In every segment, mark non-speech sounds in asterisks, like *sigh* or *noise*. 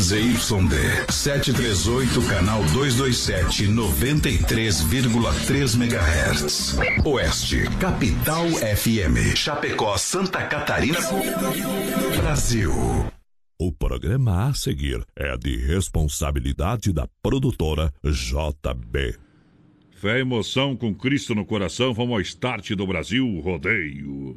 ZYD 738, canal 227, 93,3 MHz. Oeste, Capital FM. Chapecó, Santa Catarina, Brasil. O programa a seguir é de responsabilidade da produtora JB. Fé e emoção com Cristo no coração, vamos ao start do Brasil Rodeio.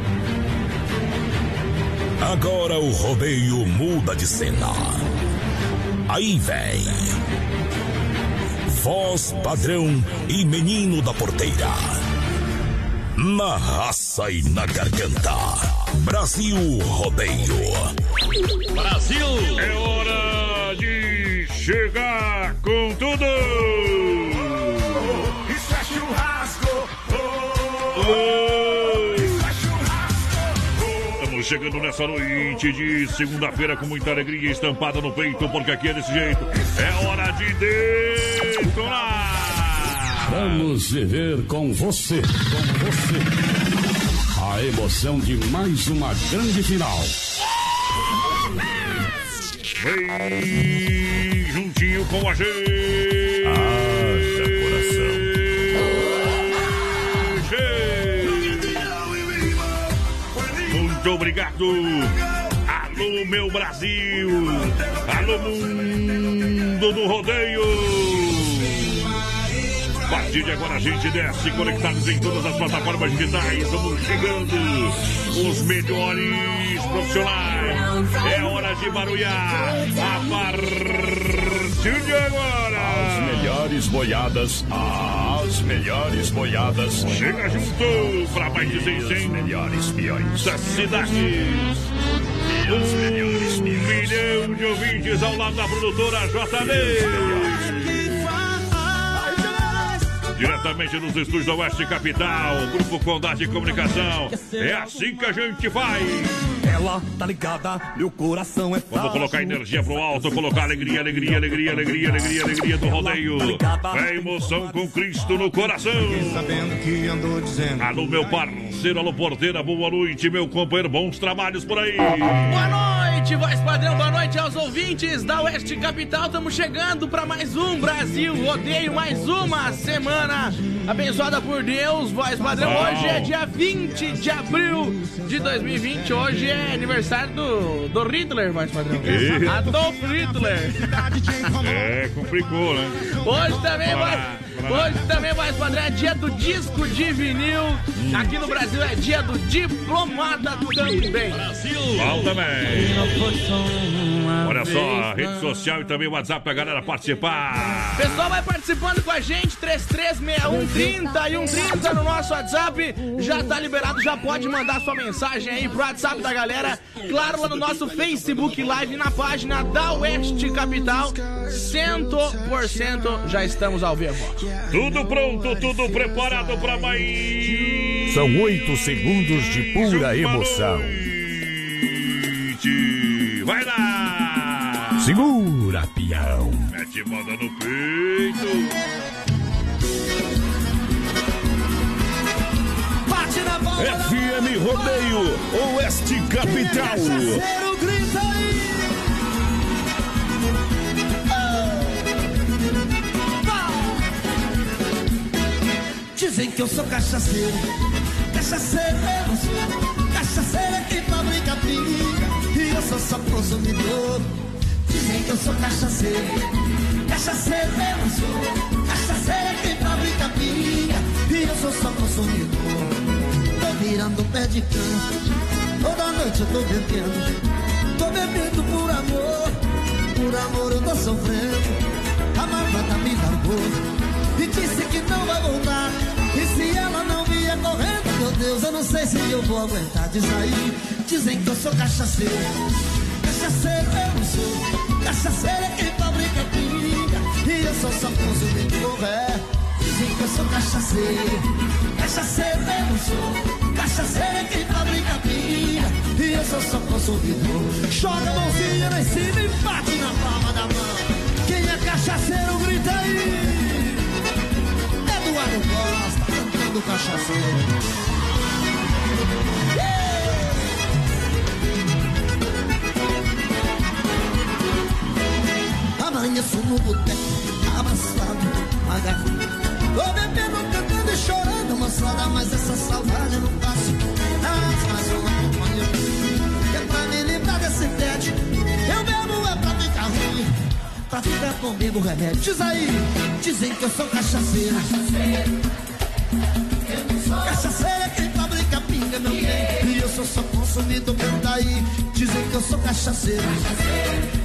Agora o rodeio muda de cena. Aí vem. Voz padrão e menino da porteira. Na raça e na garganta. Brasil Rodeio. Brasil! É hora de chegar com tudo! Isso é churrasco! Estamos chegando nessa noite de segunda-feira com muita alegria estampada no peito, porque aqui é desse jeito. É hora de detonar! Vamos viver com você, com você. A emoção de mais uma grande final. Vem juntinho com a gente! Muito obrigado! Alô, meu Brasil! Alô, mundo do rodeio! A partir de agora a gente desce conectados em todas as plataformas digitais. Estamos chegando os melhores profissionais. É hora de barulhar. A partir de agora. As melhores boiadas, as melhores boiadas. Chega junto para mais de 600 melhores peões da cidade. Um milhão de ouvintes ao lado da produtora JB. Diretamente nos estúdios da Oeste Capital, Grupo Condade de Comunicação. É assim que a gente faz. Ela tá ligada, meu coração é Vamos colocar energia pro alto, colocar alegria, alegria, alegria, alegria, alegria, alegria do rodeio. É emoção com Cristo no coração. Sabendo que andou dizendo. Alô, meu parceiro, alô, porteira, boa noite, meu companheiro, bons trabalhos por aí. Boa noite, voz padrão, boa noite aos ouvintes da Oeste Capital. Estamos chegando para mais um Brasil Rodeio, mais uma semana abençoada por Deus, voz padrão. Hoje é dia 20 de abril de 2020. Hoje é aniversário do, do Hitler, voz padrão. E? Adolf Hitler. É, complicou, né? Hoje também vai. Hoje também vai padrão, é dia do disco de vinil. Aqui no Brasil é dia do diplomata também. Bom também. Olha só, a rede social e também o WhatsApp pra galera participar. Pessoal vai participando com a gente, 336130 e 130 no nosso WhatsApp. Já tá liberado, já pode mandar sua mensagem aí pro WhatsApp da galera. Claro, lá no nosso Facebook Live, na página da Oeste Capital. 100% já estamos ao vivo. Tudo pronto, tudo preparado pra mais. São oito segundos de pura emoção. Vai lá! Segura, peão. Mete moda no peito. Bate na bola. FM Rodeio, Oeste Capital. Cachaceiro, grita aí. Dizem que eu sou cachaceiro, cachaceiro eu sou, cachaceiro é quem fabrica pinga, e eu sou só consumidor. Dizem que eu sou cachaceiro, cachaceiro eu sou, cachaceiro é quem fabrica pinga, e eu sou só consumidor. Tô virando pé de cana, toda noite eu tô bebendo, tô bebendo por amor, por amor eu tô sofrendo, a malvada me largou e disse que não vai voltar. E se ela não vier correndo, meu Deus, eu não sei se eu vou aguentar. Diz aí, dizem que eu sou cachaceiro. Cachaceiro eu não sou, cachaceiro é quem fabrica pinga. E eu sou só consumidor, é. Dizem que eu sou cachaceiro, cachaceiro eu não sou, cachaceiro é quem fabrica pinga. E eu sou só consumidor. Joga a mãozinha lá em cima e bate na palma da mão. Quem é cachaceiro, grita aí. Eduardo Costa, cantando cachaceiro. Amanheço no boteco, abraçado, agarrado. Tô bebendo, cantando e chorando, moçada, mas essa saudade eu não passo. Traz mais uma companhia, é pra me livrar desse tédio. Eu bebo é pra ficar ruim, pra ficar comigo remédio. Diz aí, dizem que eu sou cachaceiro. Cachaceiro é quem fabrica pinga, meu bem. E eu sou só consumidor, canta aí. Dizem que eu sou cachaceiro.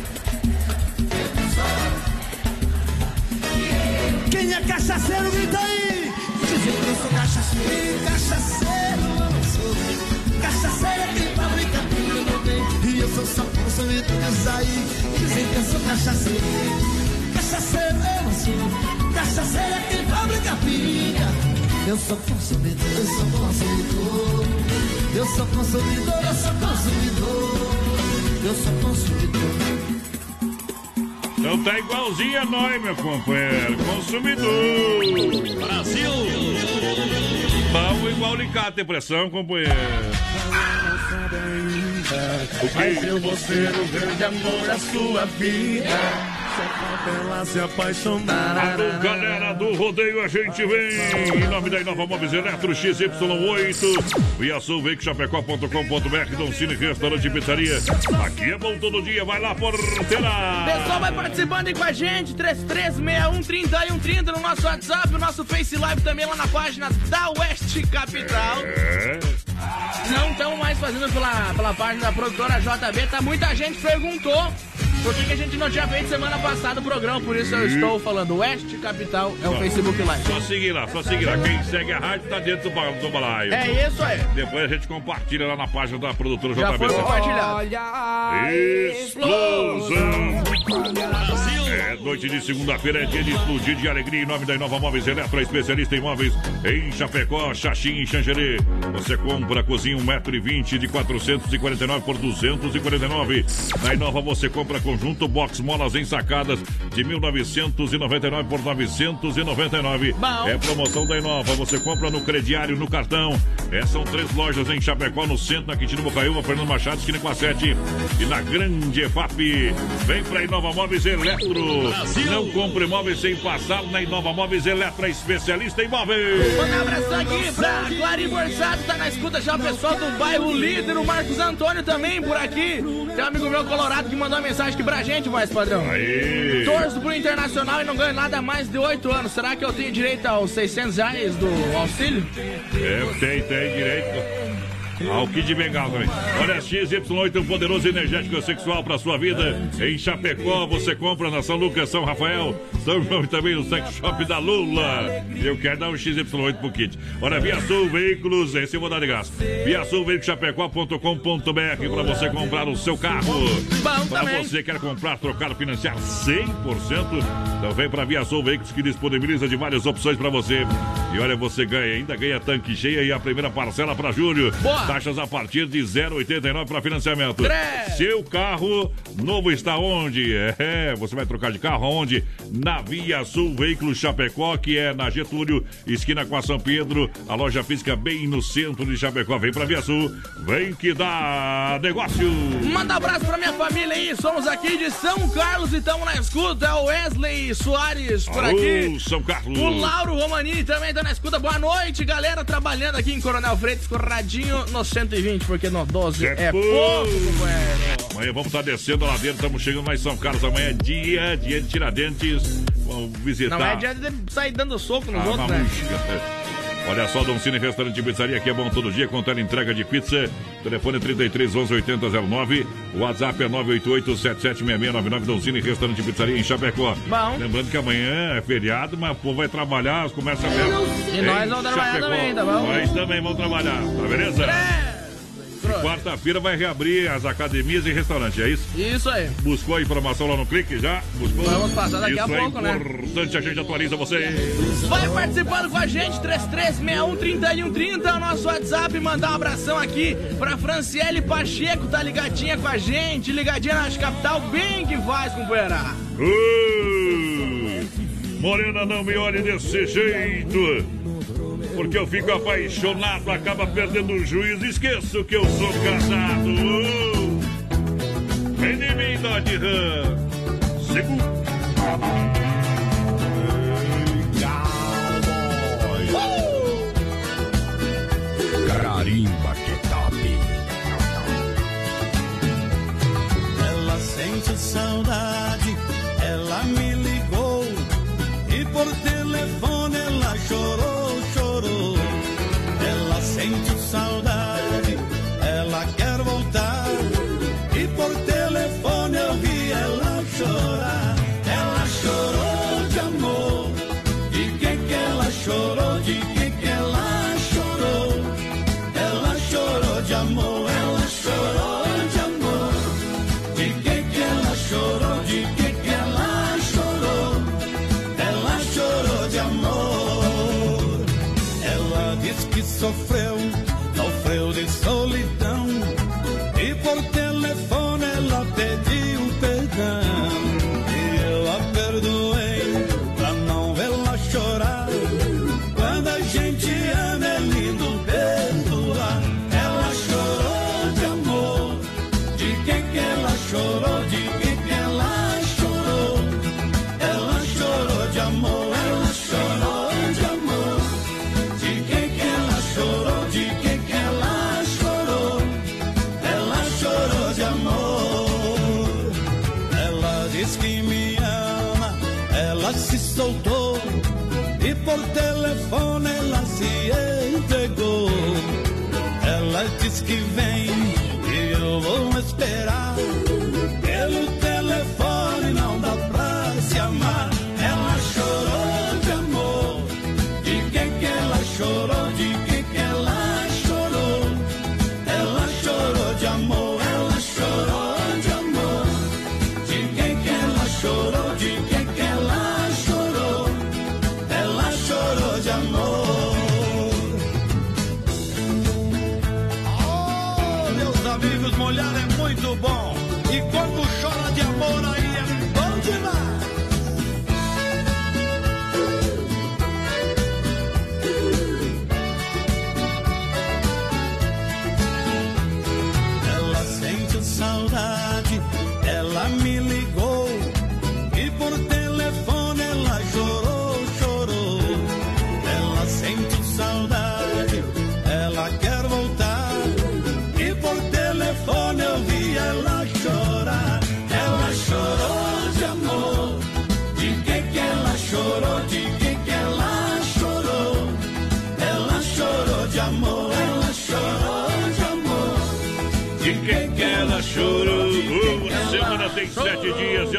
Quem é cachaceiro, grita aí! Dizem que eu sou cachaceiro, cachaceiro eu não sou. Cachaceiro é quem fabrica pinga, meu bem. E eu sou só consumidor, diz aí. Dizem que eu sou cachaceiro. Cachaceiro eu não sou. Cachaceiro é quem fabrica pinga. Eu sou consumidor, eu sou consumidor. Eu sou consumidor, eu sou consumidor. Eu sou consumidor. Então tá igualzinho a nós, meu companheiro. Consumidor. Brasil! Vamos igual alicate, pressão, companheiro. Mas eu vou ser o grande amor da sua vida. Ela se apaixonar. Alô, galera do rodeio, a gente vem. Em nome da Inova Móveis Eletro XY8, viaçãoveicochapecó.com.br, Dom Cine Restaurante e Pizzaria. Aqui é bom todo dia, vai lá, porteira. Pessoal, vai participando aí com a gente, 336130 e 130 no nosso WhatsApp, o nosso Face Live também lá na página da Oeste Capital. É, Não estamos mais fazendo pela, pela página da produtora JB, tá? Muita gente perguntou por que, que a gente não tinha feito semana passada o programa, por isso eu estou falando. Oeste Capital é o Facebook Live. só seguir lá, só seguir lá. Quem segue a rádio tá dentro do, ba- do balaio. É isso aí. Depois a gente compartilha lá na página da produtora Já JB. foi compartilhado. Explosão! É noite de segunda-feira, é dia de explodir de alegria em nome da Inova Móveis Eletro, especialista em móveis em Chapecó, Xaxim e Xanxerê. Você compra cozinha 1,20m de 449 por 249. Na Inova você compra conjunto box molas ensacadas de 1999 por 999. Bom. É promoção da Inova, você compra no crediário, no cartão. É, são três lojas em Chapecó, no centro, na Quintino Bocaiúva, Fernando Machado, esquina com a 7 e na Grande EFAP. Vem pra Inova Móveis Eletro. Não compre imóveis sem passar na Inova Móveis Eletro, a especialista em móveis. Manda um abração aqui pra Clarim Borsato, tá na escuta já o pessoal do bairro Líder, o Marcos Antônio também por aqui. Tem um amigo meu colorado que mandou uma mensagem aqui pra gente, voz padrão. Aí. Torço pro Internacional e não ganho nada mais de 8 anos. Será que eu tenho direito aos 600 reais do auxílio? É, tem, tem direito. Ao Kid Bengal também. Olha, XY8, um poderoso energético sexual para sua vida. Em Chapecó, você compra na São Lucas, São Rafael, São João e também no sex shop da Lula. Eu quero dar um XY8 pro Kid. Olha, Via Sul Veículos, esse eu vou dar de graça. Via Sul Chapecó.com.br para você comprar o seu carro. Para você que quer comprar, trocar, financiar 100%, então vem para Via Sul Veículos que disponibiliza de várias opções para você. E olha, você ganha, ainda ganha tanque cheia e a primeira parcela para julho. Boa. Taxas a partir de 0,89 para financiamento. Três. Seu carro novo está onde? É, você vai trocar de carro aonde? Na Via Sul Veículos Chapecó, que é na Getúlio, esquina com a São Pedro, a loja física bem no centro de Chapecó. Vem para Via Sul, vem que dá negócio. Manda um abraço pra minha família aí, somos aqui de São Carlos e estamos na escuta. É o Wesley Soares por Alô, aqui. São Carlos. O Lauro Romanini também tá na escuta. Boa noite, galera. Trabalhando aqui em Coronel Freitas, corradinho no 120, porque no 12 É é, pouco. pouco. Amanhã vamos estar descendo lá dentro, estamos chegando lá em São Carlos. Amanhã é dia, dia de Tiradentes. Vamos visitar. Não é dia de sair dando soco nos Ah, outros, uma né? Olha só, Dom Cine Restaurante e Pizzaria, que é bom todo dia, com tela entrega de pizza. Telefone 33 11 8009. WhatsApp é 988 776699. Dom Cine Restaurante e Pizzaria em Chapecó. Bom. Lembrando que amanhã é feriado, mas o povo vai trabalhar, as comércios abertos. E nós vamos trabalhar também, tá bom? Nós também vamos trabalhar, tá beleza? É. quarta-feira vai reabrir as academias e restaurantes, é isso? Isso aí. Buscou a informação lá no clique já? Buscou? Vamos passar daqui isso a pouco, é né? importante, a gente atualiza você. Vai participando com a gente, 33613130 é o nosso WhatsApp. Mandar um abração aqui pra Franciele Pacheco, tá ligadinha com a gente, ligadinha na capital, bem que faz, companheira. Uh, morena, não me olhe desse jeito. Porque eu fico apaixonado, acaba perdendo o juízo. Esqueço que eu sou casado. Vem de mim, Dodge Ram.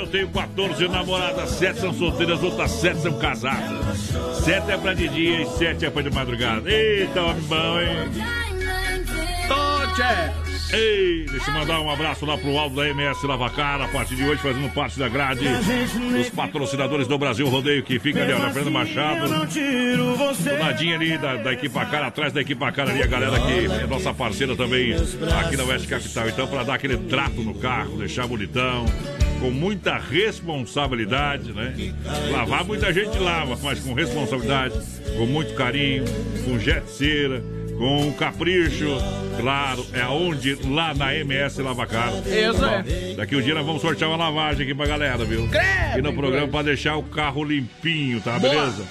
Eu tenho 14 namoradas, sete são solteiras, outras sete são casadas. Sete é pra de dia e sete é pra de madrugada. Eita, homem bom, hein? Toche! Ei, deixa eu mandar um abraço lá pro Aldo da MS Lavacar, a partir de hoje fazendo parte da grade dos patrocinadores do Brasil Rodeio, que fica ali, ó, na Fernanda Machado. Do ladinho ali da, da equipa cara, atrás da equipa cara ali, a galera que é nossa parceira também aqui na Oeste Capital. Então, para dar aquele trato no carro, deixar bonitão, com muita responsabilidade, né? Lavar muita gente lava, mas com responsabilidade, com muito carinho, com jet cera, com capricho. Claro, é aonde? Lá na MS Lavacar. Isso é. Daqui um dia nós vamos sortear uma lavagem aqui pra galera, viu? Credo, E no programa pra deixar o carro limpinho, tá? Boa. Beleza?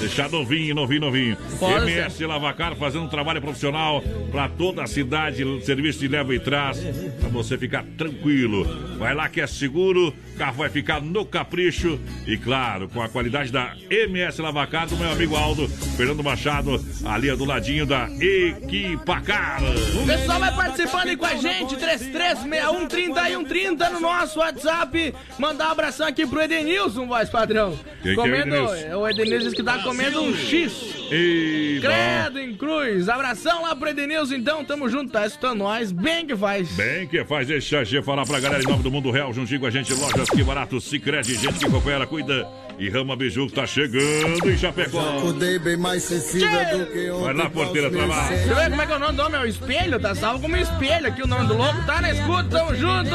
Deixar novinho, novinho, novinho. Pode MS Lavacar fazendo um trabalho profissional pra toda a cidade, serviço de leva e trás, pra você ficar tranquilo. Vai lá que é seguro, o carro vai ficar no capricho e, claro, com a qualidade da MS Lavacar do meu amigo Aldo, Fernando Machado, ali é do ladinho da Equipacar. O pessoal vai participando aí com a gente, 33613130 no nosso WhatsApp. Mandar um abração aqui pro Edenilson, voz padrão. Quem que é o Comendo, Edenilson? o Edenilson diz que tá comendo um X. E Credo em cruz. Abração lá pro Edenilson, então. Tamo junto, tá escutando nós. Bem que faz. Bem que faz, deixa a falar pra galera em nome do Mundo Real, juntinho com a gente, lojas que barato, Cicred, gente que coopera, cuida. E Rama Biju que tá chegando em Chapecó. Acordei bem mais sensível do que ontem. Vai lá, porteira, trabalho. Deixa eu ver como é que é o nome do homem, é o espelho, tá salvo como espelho aqui o nome do louco, tá na escuta, tamo junto.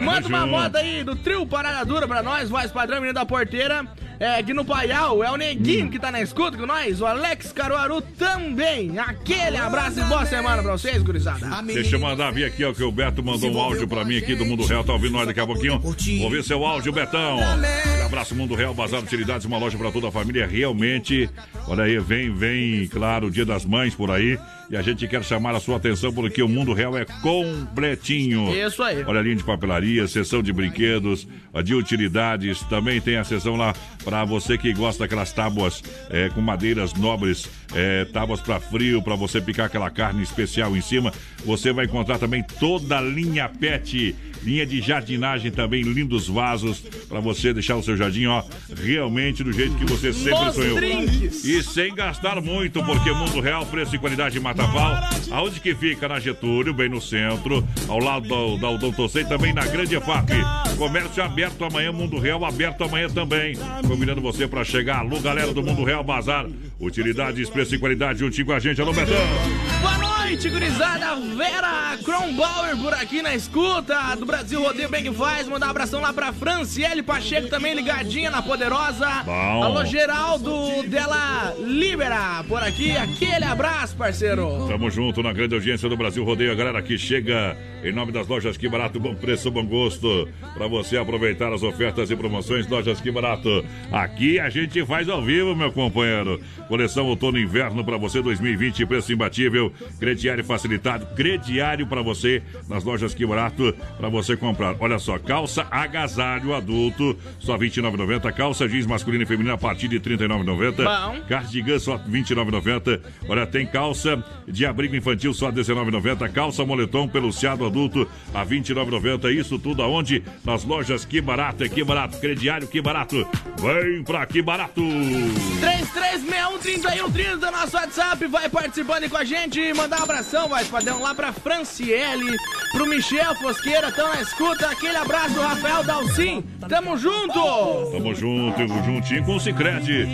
Manda uma moda aí do trio Parada Dura pra nós, voz padrão, menino da porteira. É, aqui no Paial, é o Neguinho que tá na escuta com nós, o Alex Caruaru também. Aquele abraço e boa semana pra vocês, gurizada. Deixa eu mandar vir aqui, ó, que o Beto mandou um áudio pra mim aqui do Mundo Real. Tá ouvindo nós daqui a pouquinho? Vou ver seu áudio, Betão. Abraço, Mundo Real, Bazar de Utilidades, uma loja pra toda a família. Realmente, olha aí, vem, vem, claro, o Dia das Mães por aí. E a gente quer chamar a sua atenção porque o Mundo Real é completinho. Isso aí. Olha a linha de papelaria, seção de brinquedos, de utilidades. Também tem a seção lá para você que gosta daquelas tábuas é, com madeiras nobres, é, tábuas para frio, para você picar aquela carne especial em cima. Você vai encontrar também toda a linha PET. Linha de jardinagem também, lindos vasos para você deixar o seu jardim, ó, realmente do jeito que você sempre Nos sonhou. drinks. E sem gastar muito, porque Mundo Real, preço e qualidade de Mataval. Aonde que fica? Na Getúlio, bem no centro, ao lado do, da Odonto também na Grande EFAP. Comércio aberto amanhã, Mundo Real aberto amanhã também. Convidando você para chegar. Alô, galera do Mundo Real Bazar. Utilidades, preço e qualidade juntinho com a gente. Alô, Betão. Boa noite, gurizada. Vera Kronbauer por aqui na escuta do Brasil Rodeio Bem que faz. Mandar um abração lá pra Franciele Pacheco também ligadinha na Poderosa. Bom. Alô, Geraldo dela Libera por aqui. Aquele abraço, parceiro. Tamo junto na grande audiência do Brasil Rodeio. A galera que chega em nome das lojas Que Barato, bom preço, bom gosto. Pra você aproveitar as ofertas e promoções, lojas Que Barato. Aqui a gente faz ao vivo, meu companheiro. Coleção Outono e Inverno pra você 2020, preço imbatível crediário facilitado, crediário para você nas lojas Que Barato para você comprar. Olha só, calça agasalho adulto, só 29,90. Calça jeans masculina e feminina a partir de 39,90. Cardigan só 29,90. Olha, tem calça de abrigo infantil só 19,90. Calça moletom peluciado adulto a 29,90. Isso tudo aonde? Nas lojas Que Barato, é Que Barato, crediário Que Barato. Vem pra Que Barato. 3 3361 nosso WhatsApp, vai participando com a gente. Mandar um abração, vai, padrão, lá pra Franciele, pro Michel Fosqueira, tão na escuta. Aquele abraço do Rafael Dalcin. Tamo junto! Tamo junto, tamo juntinho com o Cicrete.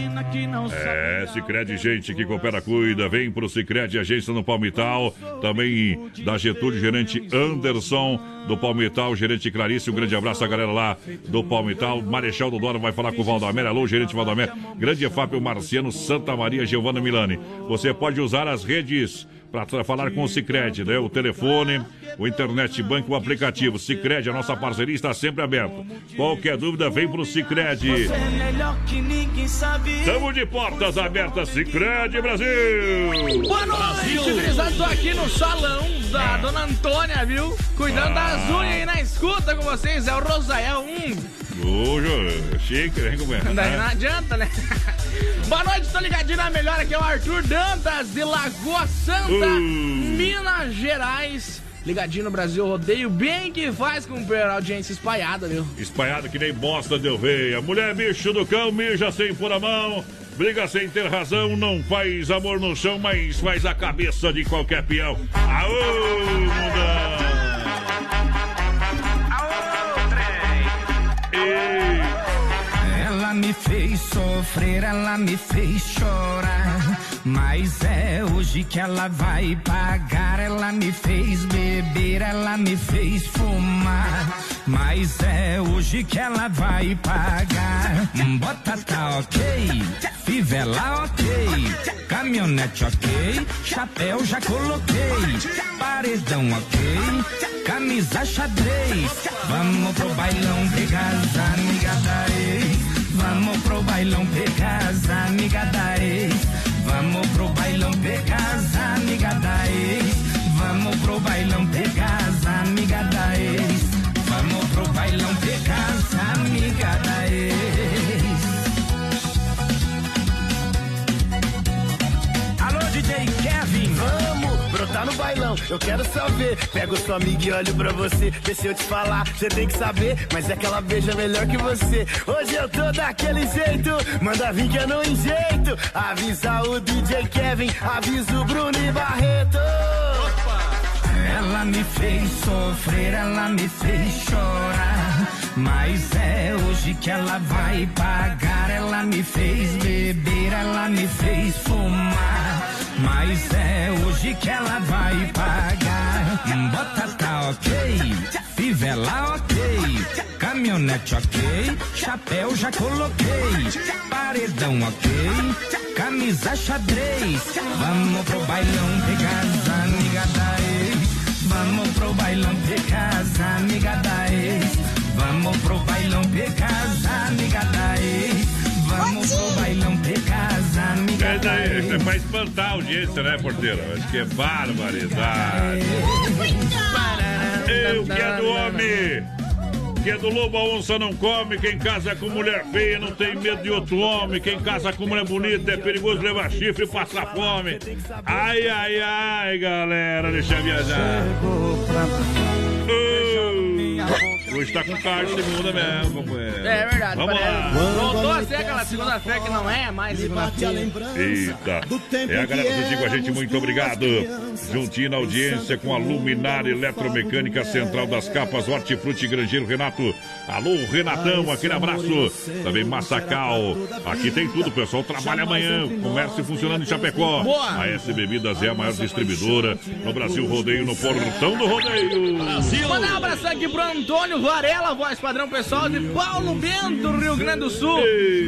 É, Cicrete, gente que coopera, cuida. Vem pro Cicrete, agência no Palmital. Também da Getúlio, gerente Anderson do Palmital, gerente Clarice. Um grande abraço à galera lá do Palmital. Marechal do Dora vai falar com o Valdamer. Alô, gerente Valdamer. Grande EFAP, o Marciano Santa Maria, Giovana Milani. Você pode usar as redes para falar com o Cicred, né? O telefone, o internet banco, o aplicativo. Cicred, a nossa parceria está sempre aberta. Qualquer dúvida, vem pro Cicred. Estamos de portas abertas, Cicred Brasil! Boa noite. Tô aqui no salão da dona Antônia, viu? Cuidando das unhas aí na escuta com vocês. É o Rosael. Hum, Ô, chique, né? Como é? daí não adianta, né? *laughs* Boa noite, tô ligadinho na melhor. Aqui é o Arthur Dantas, de Lagoa Santa, Uh. Minas Gerais. Ligadinho no Brasil Rodeio, bem que faz com a audiência espalhada, viu? Espalhado que nem bosta de oveia. Mulher bicho do cão, mija sem pôr a mão. Briga sem ter razão, não faz amor no chão, mas faz a cabeça de qualquer peão. Aô, mundão! Ei, Ela me fez sofrer, ela me fez chorar. Mas é hoje que ela vai pagar. Ela me fez beber, ela me fez fumar. Mas é hoje que ela vai pagar. Bota tá ok, fivela ok, caminhonete ok, chapéu já coloquei, paredão ok, camisa xadrez. Vamos pro bailão pegar as amigas da ex. Vamos pro bailão pegar as amigas da ex. Vamos pro bailão pegar bailão. eu quero só ver. Pego sua amiga e olho pra você. Deixa eu te falar, você tem que saber. Mas é que ela beija melhor que você. Hoje eu tô daquele jeito, manda vir que eu não enjeito. Avisa o DJ Kevin, avisa o Bruno e Barreto. Ela me fez sofrer, ela me fez chorar. Mas é hoje que ela vai pagar. Ela me fez beber, ela me fez fumar. Mas é hoje que ela vai pagar. Bota tá ok, fivela ok, caminhonete ok, chapéu já coloquei, paredão ok, camisa xadrez. Vamos pro bailão pegar as amigas da ex. Vamos pro bailão pegar as amigas da ex. Vamos pro bailão pegar as amigas da ex. As amigas É, da daí, é pra espantar a audiência, né, porteira? Acho que é barbaridade. Eu que é do homem. Que é do lobo, a onça não come. Quem casa com mulher feia não tem medo de outro homem. Quem casa com mulher bonita é perigoso levar chifre e passar fome. Ai, ai, ai, galera, deixa eu viajar. Ô, Hoje tá com carne segunda mesmo, companheiro. É verdade, Vamos parece. lá. Voltou a ser aquela segunda-feira que não é mais segunda-feira. Eita, é a galera juntinho com a gente, muito obrigado. Juntinho na audiência com a Luminária Eletromecânica Central das Capas, Hortifruti Grangeiro Renato. Alô, Renatão, aquele abraço. Também Massacal. Aqui tem tudo, pessoal. Trabalha amanhã. Comércio funcionando em Chapecó. Boa. A S Bebidas é a maior distribuidora no Brasil Rodeio, no Portão do Rodeio. Mandar um abração aqui pro Antônio Varela, voz padrão pessoal de Paulo Bento, Rio Grande do Sul.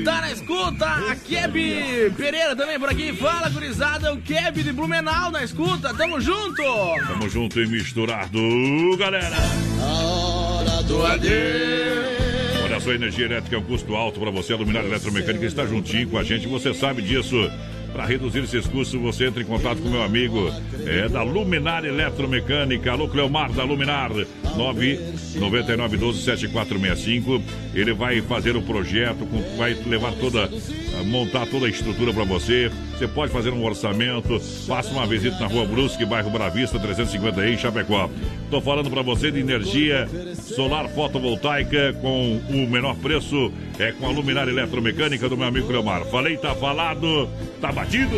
Tá na escuta, a Keb Pereira também por aqui. Fala, gurizada, o Keb de Blumenau na escuta. Tamo junto! Tamo junto e misturado, galera. Hora do Olha só, energia elétrica é um custo alto para você. A Luminária Eletromecânica está juntinho com a gente, você sabe disso. Para reduzir esses custos, você entra em contato com meu amigo é da Luminária Eletromecânica. Alô, Cleomar da Luminar, 999127465. Ele vai fazer o projeto, vai levar toda, montar toda a estrutura para você. Você pode fazer um orçamento. Faça uma visita na Rua Brusque, bairro Bravista, 350 em Chapecó. Tô falando para você de energia solar fotovoltaica com o menor preço. É com a luminária eletromecânica do meu amigo Cleomar. Falei, tá falado, tá batido.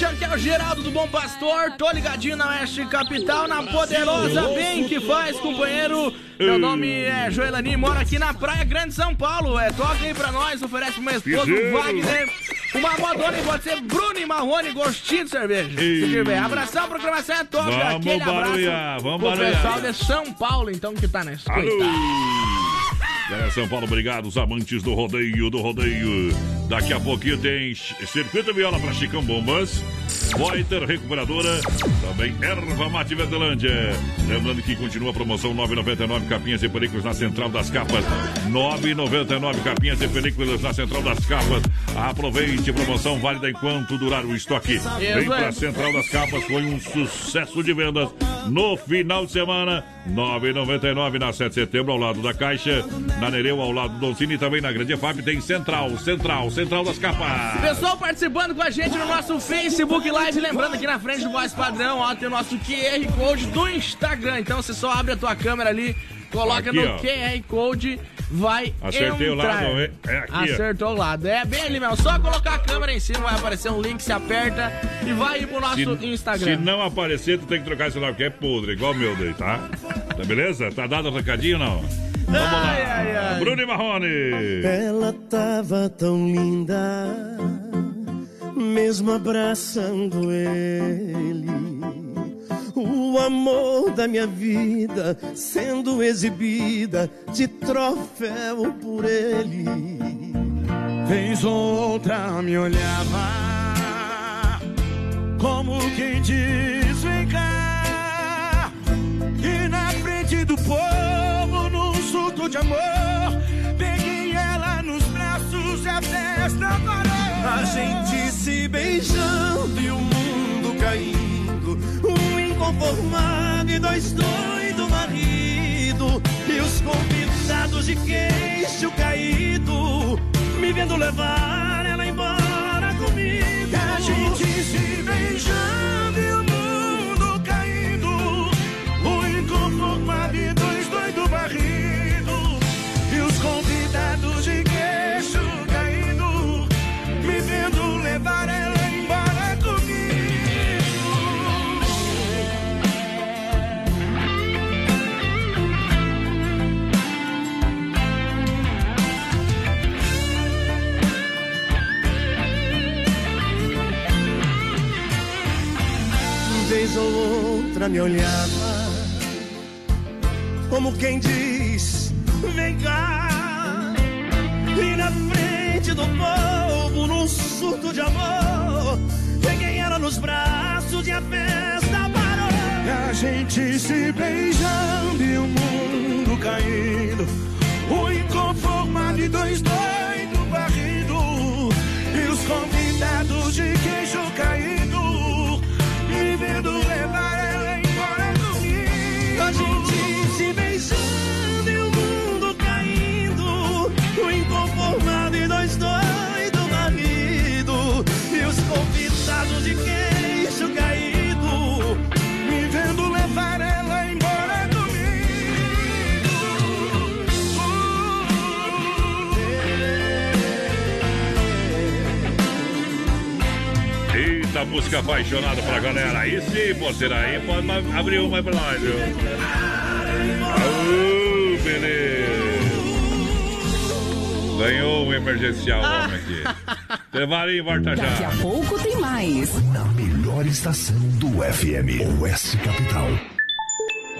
Noite, aqui é o Geraldo do Bom Pastor. Tô ligadinho na Oeste Capital, na poderosa Bem que faz, companheiro. Meu nome é Joelani, moro aqui na Praia Grande São Paulo. É, toca aí pra nós, oferece pro meu esposo Piseiro. Wagner. Uma modona e pode ser Bruno e Marrone, gostinho de cerveja. Ei. Se tiver. Abração, programação é top. Vamos Aquele barulhar, abraço vamos barulhar. pessoal de São Paulo, então, que tá na escuta. Alô! Galera, São Paulo, obrigado. Os amantes do rodeio, do rodeio. Daqui a pouquinho tem Circuito Viola para Chicão Bombas. Poiter Recuperadora. Também Erva Mate Verdelândia. Lembrando que continua a promoção 9,99 capinhas e películas na Central das Capas. 9,99 capinhas e películas na Central das Capas. Aproveite, promoção válida enquanto durar o estoque. Vem pra Central das Capas, foi um sucesso de vendas no final de semana. 9,99 na 7 de setembro, ao lado da Caixa. Na Nereu, ao lado do Doncini e também na Grande FAP tem Central, Central, Central das Capas. Pessoal participando com a gente no nosso Facebook Live, lembrando aqui na frente do voz padrão, ó, tem o nosso QR Code do Instagram. Então você só abre a tua câmera ali, coloca Aqui, no ó. QR Code, vai Acertei o entrar. lado, é- é aqui, ó. Acertou o lado. É bem ali mesmo, só colocar a câmera em cima, vai aparecer um link, se aperta e vai ir pro nosso Se, Instagram. se não aparecer, tu tem que trocar esse celular, que é podre, igual o meu daí, tá? Tá beleza? Tá dado o recadinho ou não? Vamos lá. Ai, ai, ai. Bruno e Marrone. Ela tava tão linda, mesmo abraçando ele. O amor da minha vida sendo exibida de troféu por ele. Ou outra me olhava, como quem diz: vem cá. E na frente do povo, num surto de amor, peguei ela nos braços e a festa parou. A gente se beijando e o mundo caindo. Um inconformado e dois doidos marido. E os convidados de queixo caído, me vendo levar me olhava, como quem diz: Vem cá. E na frente do povo, num surto de amor, peguei ela nos braços e a festa parou. E a gente se beijando e o mundo caindo, o inconformado e dois doidos barridos, e os convidados de queixo caído, música apaixonada pra galera. Aí sim, porteira, aí pode abrir uma pra nós, viu? Aô, beleza. Ganhou um emergencial, homem aqui. Tevarinho, volta Daqui a já. pouco tem mais. Na melhor estação do FM, Oeste Capital.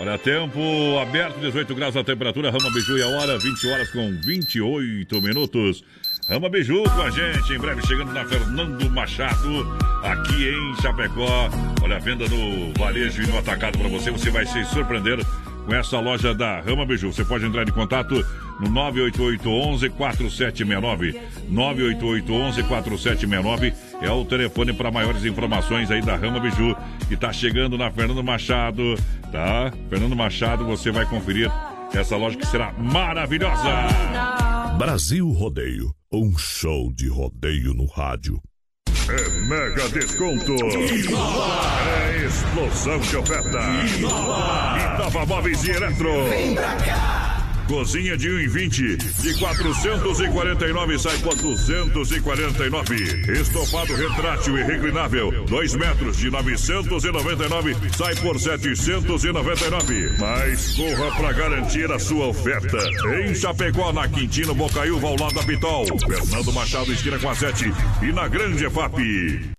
Olha, tempo aberto, 18 graus a temperatura, Rama Biju e a hora, 20 horas com 28 minutos. Rama Biju com a gente, em breve chegando na Fernando Machado, aqui em Chapecó. Olha, a venda no varejo e no atacado para você, você vai se surpreender com essa loja da Rama Biju. Você pode entrar em contato no 988 4769 988 4769 é o telefone para maiores informações aí da Rama Biju, que está chegando na Fernando Machado, tá? Fernando Machado, você vai conferir essa loja que será maravilhosa. Brasil Rodeio, um show de rodeio no rádio. É mega desconto. É explosão de oferta. Itava Móveis e Eletro. Cozinha de 1,20 de 449 sai por 249. Estofado retrátil e reclinável, 2 metros de 999 sai por 799. Mas corra para garantir a sua oferta. Em Chapecó, na Quintino Bocaiúva, ao lado da Pitol. Fernando Machado, esquina com a 7 e na Grande EFAP.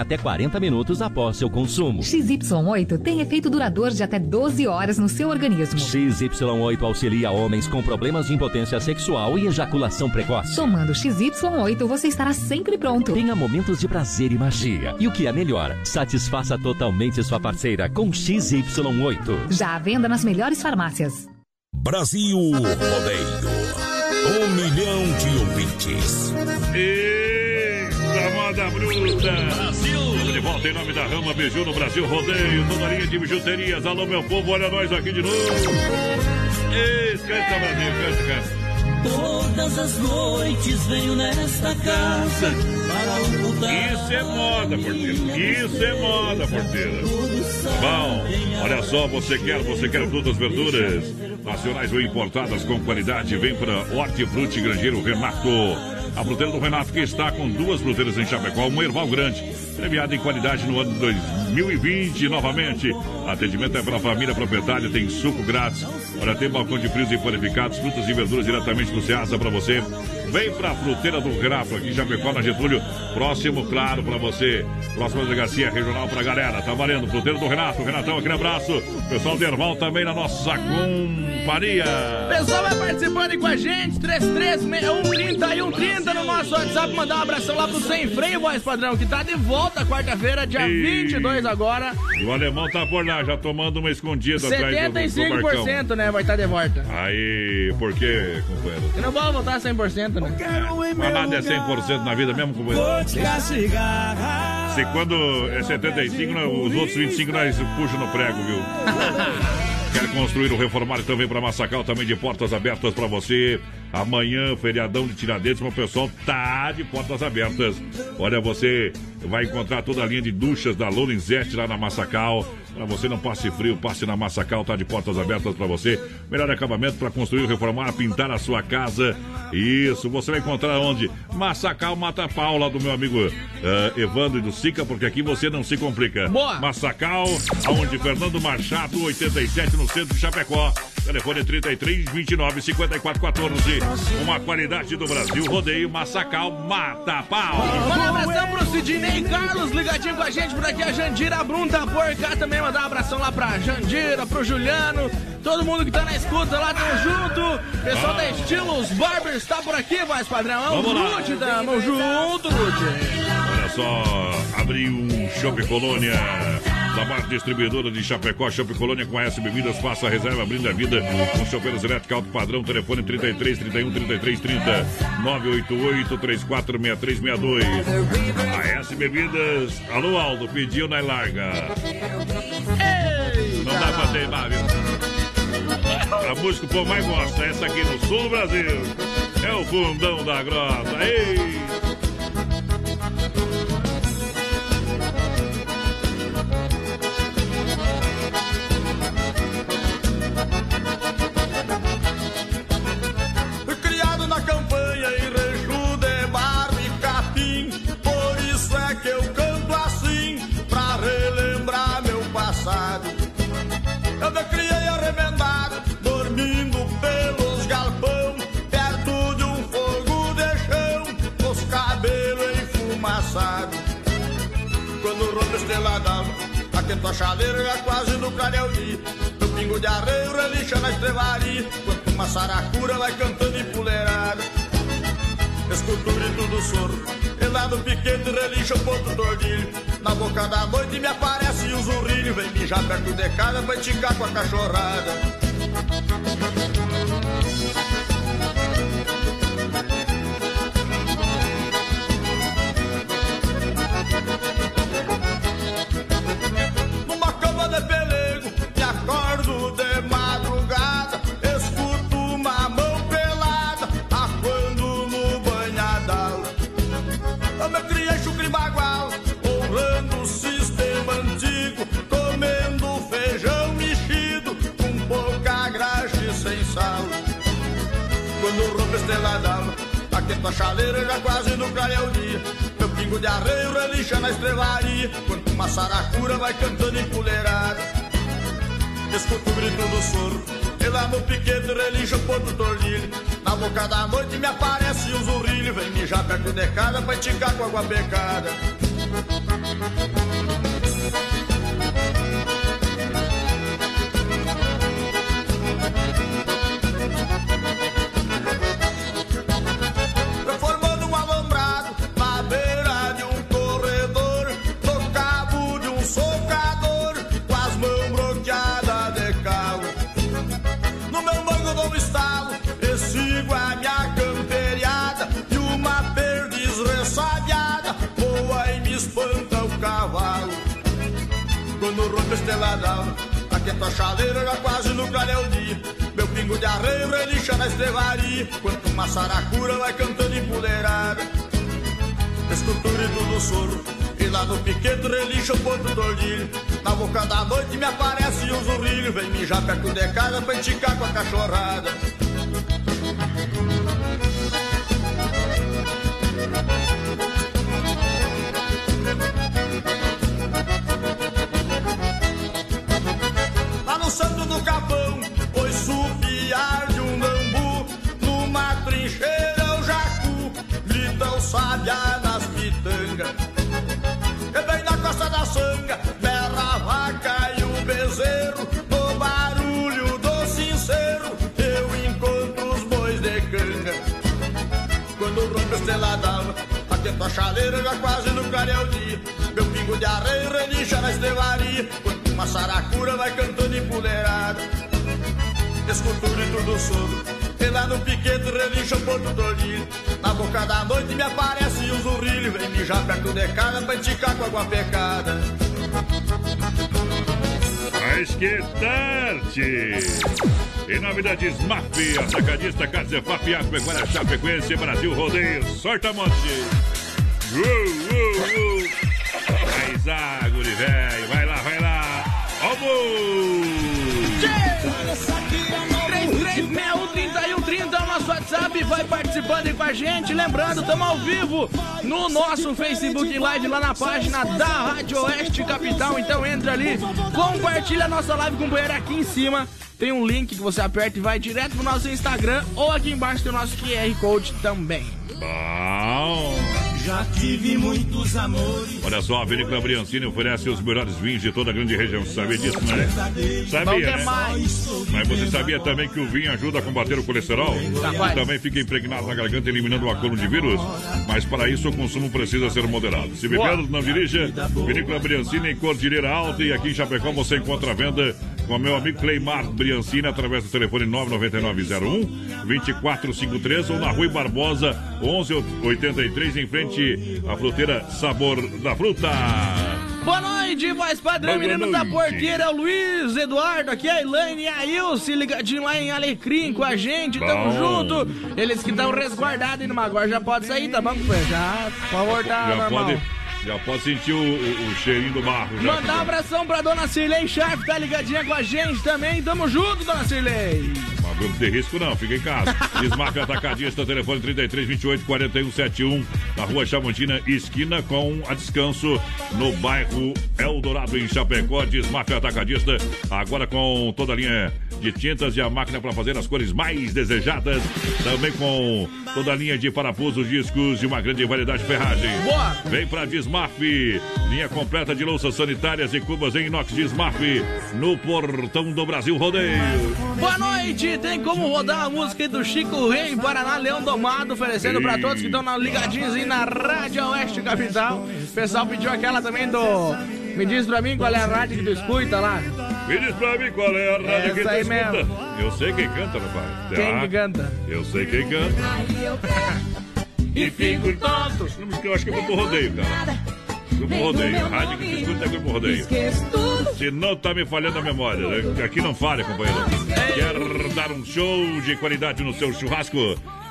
até 40 minutos após seu consumo. XY8 tem efeito duradouro de até 12 horas no seu organismo. XY8 auxilia homens com problemas de impotência sexual e ejaculação precoce. Tomando XY8, você estará sempre pronto. Tenha momentos de prazer e magia. E o que é melhor, satisfaça totalmente sua parceira com XY8. Já à venda nas melhores farmácias. Brasil Rodeio. Um milhão de ouvintes. Eita, moda bruta! Brasil! De volta em nome da Rama Biju no Brasil Rodeio, toda linha de bijuterias. Alô, meu povo, olha nós aqui de novo. Ei, canta, Brasil, canta, canta. Todas as noites venho nesta casa para ocultar. Isso é moda, porteira. Isso é moda, porteira. Bom, olha só, você quer, você quer frutas, verduras nacionais ou importadas com qualidade? Vem para Hortifruti Grangeiro Renato. A fruteira do Renato que está com duas fruteiras em Chapecó, um erval grande, premiada em qualidade no ano de dois- 2020 novamente. Atendimento é para a família proprietária, tem suco grátis. Olha, tem balcão de frios e panificados, frutas e verduras diretamente do Ceasa para você. Vem pra fruteira do Renato, aqui em Chapecó, na Getúlio. Próximo, claro, pra você. Próxima delegacia regional pra galera. Tá valendo, fruteira do Renato. Renatão, aquele abraço. Pessoal do Erval também na nossa companhia. Pessoal vai participando aí com a gente, 336130 e 130 no nosso WhatsApp. Mandar um abração lá pro Sem Freio, voz padrão, que tá de volta quarta-feira, dia E- 22 agora. E o alemão tá por lá, já tomando uma escondida atrás do, do. 75% né, vai estar de volta. Aí, por quê, companheiro? Eu não vou voltar 100%, né? Mas nada é 100% na vida mesmo, companheiro. Se quando é 75, nós- os outros 25 nós puxam no prego, viu? *laughs* Quer construir ou reformar? Vem para Massacal, também de portas abertas para você. Amanhã, feriadão de Tiradentes, o pessoal tá de portas abertas. Olha, você vai encontrar toda a linha de duchas da Lorenzetti lá na Massacal. Para você não passe frio, passe na Massacal, tá de portas abertas para você. Melhor acabamento para construir, reformar, pintar a sua casa. Isso, você vai encontrar onde? Massacal Mata Paula, do meu amigo eh, Evandro e do Sica, porque aqui você não se complica. Boa! Massacal, aonde Fernando Machado, 87, no centro de Chapecó. Telefone 33 29 54 14. Uma qualidade do Brasil. Rodeio Massacal Mata Pau. Manda um abração pro Sidney Carlos, ligadinho com a gente por aqui, a Jandira Brum tá por cá também, mandar um abração lá pra Jandira, pro Juliano, todo mundo que tá na escuta lá, tamo junto. Pessoal da Estilos Barbers tá por aqui, voz padrão. Vamos lá. Lute, tamo junto, Lute. Olha só, abriu um Shopping Colônia. Da marca distribuidora de Chapecó, Shopping Colônia com S Bebidas, faça a reserva, abrindo a vida com chopeiros elétricos alto padrão, telefone 33 31 33 30 988 34 6362. A S Bebidas, alô Aldo, pediu na larga. Não dá pra teimar, viu? A música que o povo mais gosta, essa aqui no sul do Brasil. É o fundão da grota. Ei! Quando rompe esteladão Aquento a chaleira já quase no clareio No pingo de arreio relincha na estrevaria Quanto uma saracura vai cantando empoleirada Escuto o grito do soro. E lá no piquete relincha o ponto do ordilho Na boca da noite me aparece o zurrilho. Vem mijar perto de casa pra esticar com a cachorrada aquento a chaleira já quase no clareio o dia. Meu pingo de arreio relincha na estrevaria, quando uma saracura vai cantando empoleirada. Escuto o grito do soro, e lá no piquete relincha o ponto tornilho. Na boca da noite me aparece um zurrilho, vem mijar perto de casa pra esticar com água becada. Na estrevaria, quanto uma saracura vai cantando empoleirada. Escuto o grito do soro, e lá no piquete relincha o ponto do ordilho. Na boca da noite me aparece um zurrilho, vem mijar perto de casa pra esticar com a cachorrada. Chaleira já quase no clareio dia. Meu pingo de areia relincha na estelaria. Quando uma saracura vai cantando empoleirada. Escuto o grito do sogro. E lá no piquete relincha o ponto do olhinho. Na boca da noite me aparece um zurrilho. Vem mijar perto de casa pra enticar com água pecada. Mas que tarde! Em nome da Desmaf, atacadista Casefap, Agropecuária Chapecoense, Brasil Rodeio, sorta monte. Uh, uh, uh. Água, velho, vai lá, vai lá. Vamos! 3130 é o nosso WhatsApp, vai participando aí com a gente. Lembrando, estamos ao vivo no nosso Facebook Live lá na página da Rádio Oeste Capital. Então entra ali, compartilha a nossa live, companheiro, aqui em cima. Tem um link que você aperta e vai direto pro nosso Instagram ou aqui embaixo tem o nosso QR Code também. Bom. Já tive muitos amores. Olha só, a Vinícola Briancini oferece os melhores vinhos de toda a grande região. Você sabia disso, né? Sabia, né? Mas você sabia também que o vinho ajuda a combater o colesterol? E também fica impregnado na garganta, eliminando o acúmulo de vírus. Mas para isso, o consumo precisa ser moderado. Se beber, não dirija. Vinícola Briancini em Cordilheira Alta. E aqui em Chapecó você encontra a venda com o meu amigo Cleimar Briancini através do telefone 99901 2453 ou na Rui Barbosa 1183 em frente à fruteira Sabor da Fruta. Boa noite, voz padrão, Boa menino noite. da porteira, o Luiz Eduardo, aqui a Elaine e a Ilse, ligadinho lá em Alecrim com a gente, tamo Bom. junto. Eles que estão resguardados mas agora já pode sair, tá bom? Já, por favor, tá Já normal. pode, já pode sentir o, o- o cheirinho do barro. Já Mandar um abração pra dona Cirlei Sharp, tá ligadinha com a gente também. Tamo junto, dona Cirlei. Mas grupo de risco não, fica em casa. *laughs* Desmarque Atacadista, telefone 33 28 41 71, na rua Chamontina, esquina com a descanso, no bairro Eldorado, em Chapecó. Desmarque Atacadista, agora com toda a linha de tintas e a máquina para fazer as cores mais desejadas. Também com toda a linha de parafusos, discos e uma grande variedade de ferragem. Boa! Vem pra Desmaf, linha completa de louças sanitárias e cubas em inox Desmaf, no portão do Brasil Rodeio. Boa noite! Tem como rodar a música aí do Chico Rei, Paraná, Leão Domado, oferecendo pra todos que estão na ligadinhos aí na Rádio Oeste Capital. O pessoal pediu aquela também do. Me diz pra mim qual é a rádio que tu escuta lá. Me diz pra mim qual é a rádio Essa que tu aí escuta. mesmo. Eu sei quem canta, rapaz. Quem Ah, que canta? Eu sei quem canta. E fico tonto. Eu acho que é grupo rodeio, cara. Grupo rodeio. A rádio que tu escuta é grupo rodeio. Se não tá me falhando a memória, né? aqui não falha, companheiro. Quer dar um show de qualidade no seu churrasco?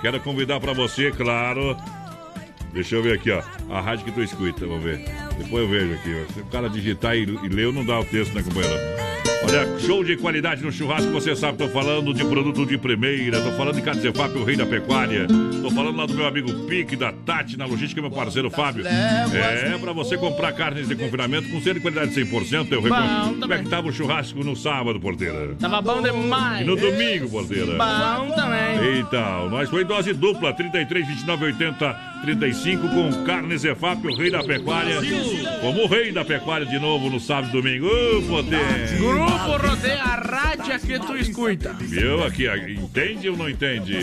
Quero convidar pra você, claro. Deixa eu ver aqui, ó. A rádio que tu escuta, vamos ver. Depois eu vejo aqui. ó. Se o cara digitar e, e ler, não dá o texto, né, companheiro? Olha, show de qualidade no churrasco, você sabe, tô falando de produto de primeira, tô falando de Catzefap, o rei da pecuária, tô falando lá do meu amigo Pique, da Tati, na logística, meu parceiro Fábio. É, pra você comprar carnes de confinamento com selo de qualidade 100%, eu recomendo. também. Como é que tava o churrasco no sábado, porteira? Tava bom demais. E no domingo, porteira? Bom também. Então, nós foi dose dupla, 33, 29, 80, 35, com carne Zefap, o rei da pecuária. Como o rei da pecuária de novo no sábado e domingo. Ô, poder! Grupo Rodeia, a rádio que tu escuta. Viu aqui, entende ou não entende?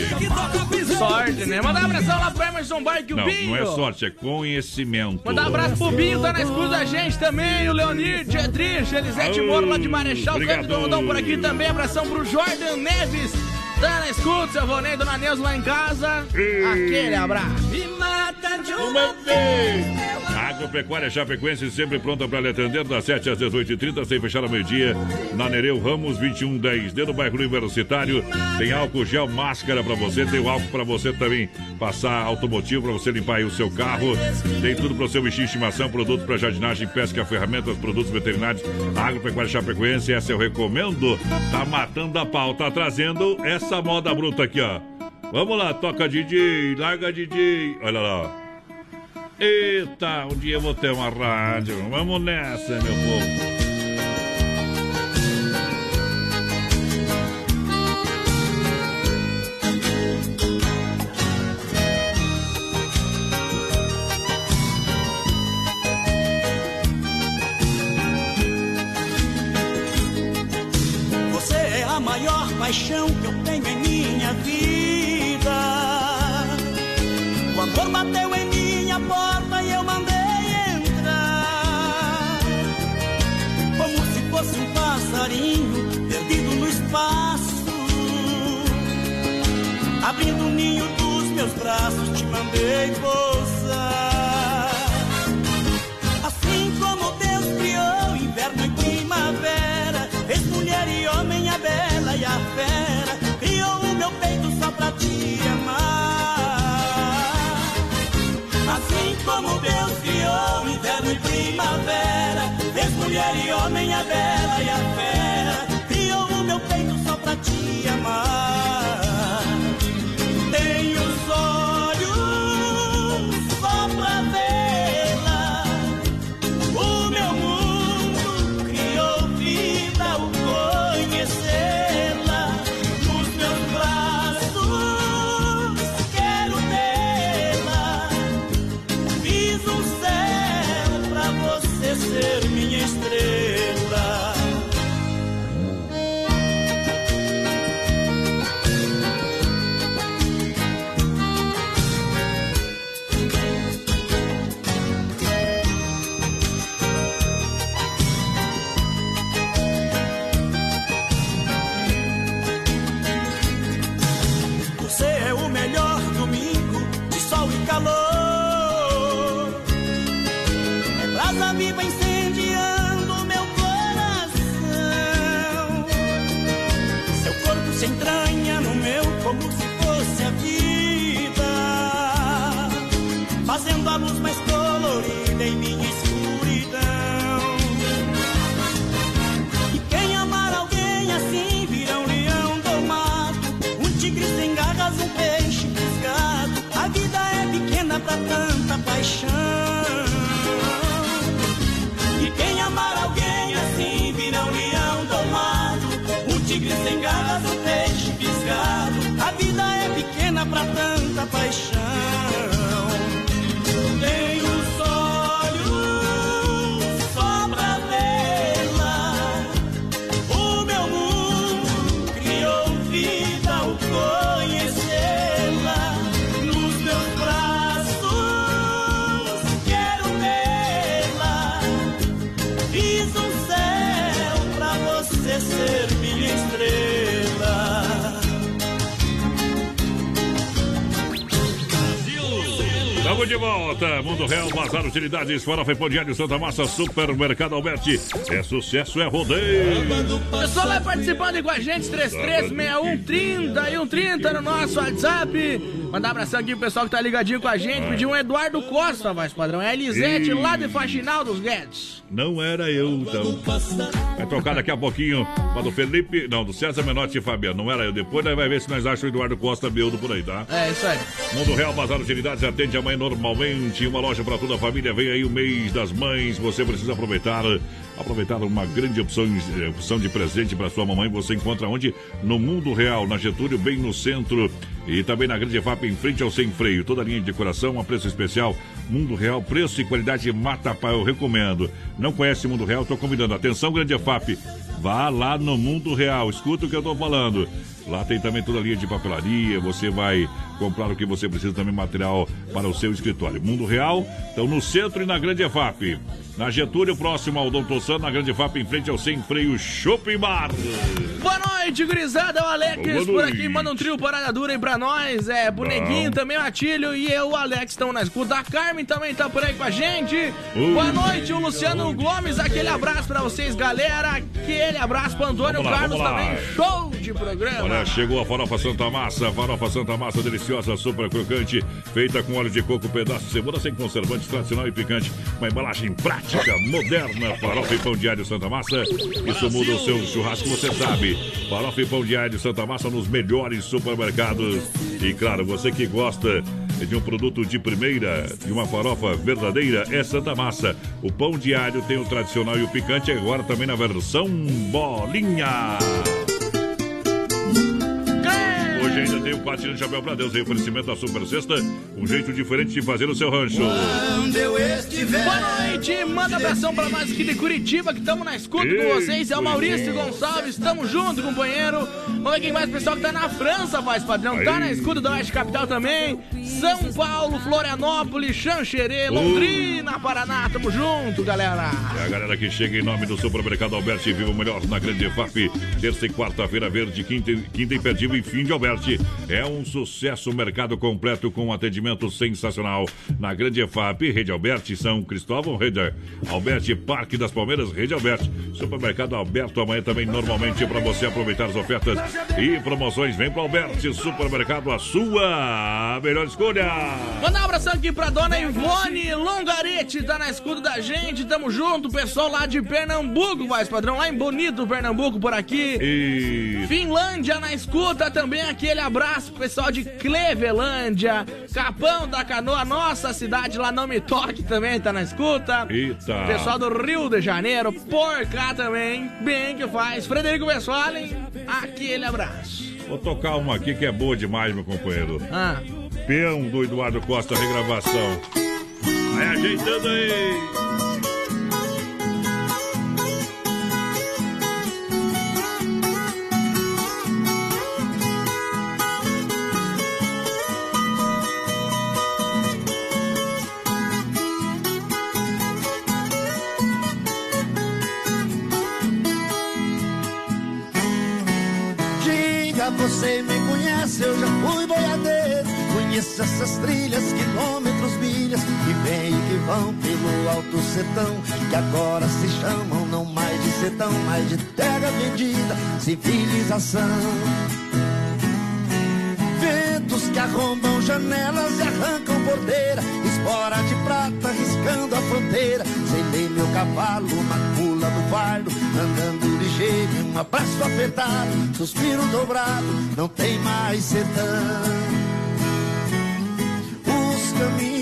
Sorte, né? Mandar um abração lá pro Emerson Bike, o Não, Binho. não é sorte, é conhecimento. Mandar um abraço pro Binho, tá na escuta da gente também. O Leonir, Dietrich, Elisete Moro lá de Marechal. obrigado. Santos do Rodão por aqui também. Abração pro Jordan Neves. Tá na escuta, seu Vonei, Dona Neuza lá em casa. Aquele abraço. Me mata de Uma vez. Agropecuária Chapecoense sempre pronta para lhe atender das 7 às 18h30, sem fechar ao meio-dia. Na Nereu Ramos 2110, dentro do bairro Universitário. Tem álcool gel, máscara para você, tem o álcool para você também passar automotivo para você limpar aí o seu carro. Tem tudo para o seu bichinho de estimação, produto para jardinagem, pesca, ferramentas, produtos veterinários. Agropecuária Chapecoense, essa eu recomendo. Tá matando a pau, tá trazendo essa moda bruta aqui, ó. Vamos lá, toca DJ, larga DJ. Olha lá. Eita, um dia eu vou ter uma rádio. Vamos nessa, meu povo. Você é a maior paixão irei pousar. Assim como Deus criou inverno e primavera, fez mulher e homem a bela e a fera, criou o meu peito só pra te amar. Assim como Deus criou inverno e primavera, fez mulher e homem a Estamos de volta. Mundo Real, Bazar Utilidades, Farofa e Pão Diário, Santa Massa, Supermercado Alberti. É sucesso, é rodeio. Pessoal vai participando com a gente, 336130 e 130 no nosso WhatsApp. Mandar um abração aqui pro pessoal que tá ligadinho com a gente. Pedir um Eduardo Costa, voz padrão. É Elisete, Ih. lá de Faxinal dos Guedes. Não era eu, então. Vai tocar daqui a pouquinho para do Felipe, não, do César Menotti e Fabiano. Não era eu. Depois nós vai ver se nós achamos o Eduardo Costa Beldo por aí, tá? É, isso aí. Mundo Real Bazar Utilidades atende amanhã normalmente. Uma loja para toda a família. Vem aí o mês das mães. Você precisa aproveitar. Aproveitar uma grande opção, eh, opção de presente para sua mamãe. Você encontra onde? No Mundo Real, na Getúlio, bem no centro. E também na Grande FAP, em frente ao Sem Freio. Toda a linha de decoração a preço especial. Mundo Real, preço e qualidade mata pau. Eu recomendo. Não conhece Mundo Real? Estou convidando. Atenção, Grande FAP. Vá lá no Mundo Real. Escuta o que eu estou falando. Lá tem também toda a linha de papelaria. Você vai comprar o que você precisa também, material para o seu escritório. Mundo Real, estão no centro e na Grande EFAP. Na Getúlio, próximo ao Dom Tossan, na Grande EFAP, em frente ao Sem Freio Shopping Bar. Boa noite, gurizada. É o Alex Boa por noite. aqui. Manda um trio parada dura aí pra nós. É, Boneguinho, Bom. também o Atílio e eu, o Alex, estão na escuta. A Carmen também tá por aí com a gente. Ui. Boa noite, o Luciano Gomes. Aquele abraço pra vocês, galera. Aquele abraço pro Antônio lá, Carlos também. Show de programa. Olha, chegou a farofa Santa Massa, farofa Santa Massa deliciosa, super crocante, feita com óleo de coco, pedaço de cebola sem conservantes, tradicional e picante, uma embalagem prática, moderna, farofa e pão diário Santa Massa. Isso muda o seu churrasco, você sabe. Farofa e pão diário Santa Massa nos melhores supermercados. E claro, você que gosta de um produto de primeira, de uma farofa verdadeira, é Santa Massa. O pão diário tem o tradicional e o picante, agora também na versão bolinha. Hoje ainda tem o patinho de chapéu pra Deus, em oferecimento da Super Sexta, um jeito diferente de fazer o seu rancho. Boa noite, manda abração pra nós aqui de Curitiba, que estamos na escuta Ei, com vocês. É o Maurício. Gonçalves, estamos junto, companheiro. Vamos ver quem mais, pessoal que tá na França, voz padrão. Tá Aí. na escuta da Oeste Capital também. São Paulo, Florianópolis, Xanxerê, Londrina. Paraná. Tamo junto, galera. É a galera que chega em nome do Supermercado Alberti. Viva o melhor na Grande EFAP. Terça e quarta-feira verde, quinta, quinta imperdível e fim de Alberti. É um sucesso, mercado completo com um atendimento sensacional. Na Grande EFAP, Rede Alberti, São Cristóvão, Rede Alberti, Parque das Palmeiras, Rede Alberti. Supermercado aberto amanhã também, normalmente, para você aproveitar as ofertas e promoções. Vem pro Alberti, Supermercado, a sua melhor escolha. Manda um abração aqui pra dona Ivone Longarete, tá na escuta da gente, tamo junto, pessoal lá de Pernambuco, mais padrão, lá em Bonito, Pernambuco, por aqui. E... Finlândia na escuta também, aquele abraço pro pessoal de Clevelândia, Capão da Canoa, nossa cidade lá, não me toque também, tá na escuta. Eita. Pessoal do Rio de Janeiro, por cá também, bem que faz. Frederico Westphalen, aquele abraço. Vou tocar uma aqui que é boa demais, meu companheiro. Ah. Peão do Eduardo Costa, regravação. Vai ajeitando aí. Você me conhece, eu já fui boiadeiro. Conheço essas trilhas, quilômetros, milhas, que vêm e que vão pelo alto sertão, que agora se chamam não mais de sertão, mas de terra vendida, civilização. Que arrombam janelas e arrancam porteira, espora de prata riscando a fronteira. Selei meu cavalo na pula do fardo, andando ligeiro, um abraço apertado, suspiro dobrado, não tem mais sertão. Os caminhos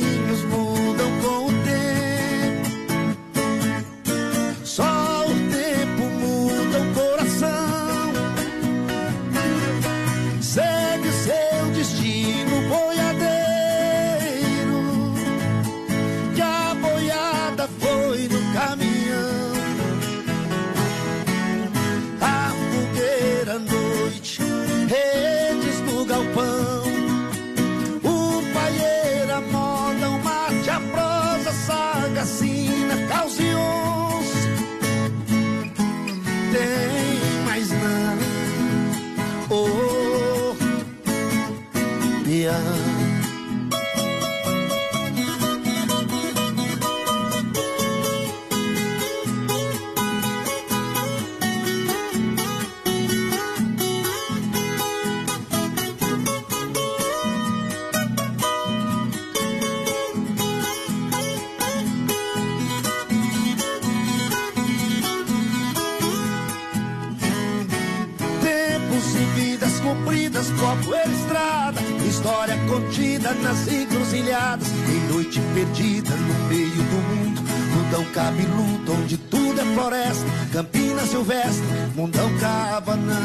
contida nas encruzilhadas, em noite perdida no meio do mundo, mundão cabeludo onde tudo é floresta, campina silvestre, mundão cabanão.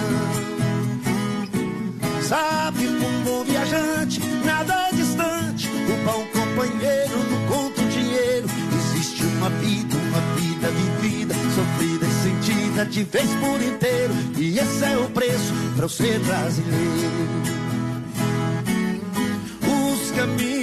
Sabe, um bom viajante, nada é distante, o bom companheiro não conta o dinheiro, existe uma vida, uma vida vivida, sofrida e sentida de vez por inteiro, e esse é o preço para eu ser brasileiro. Os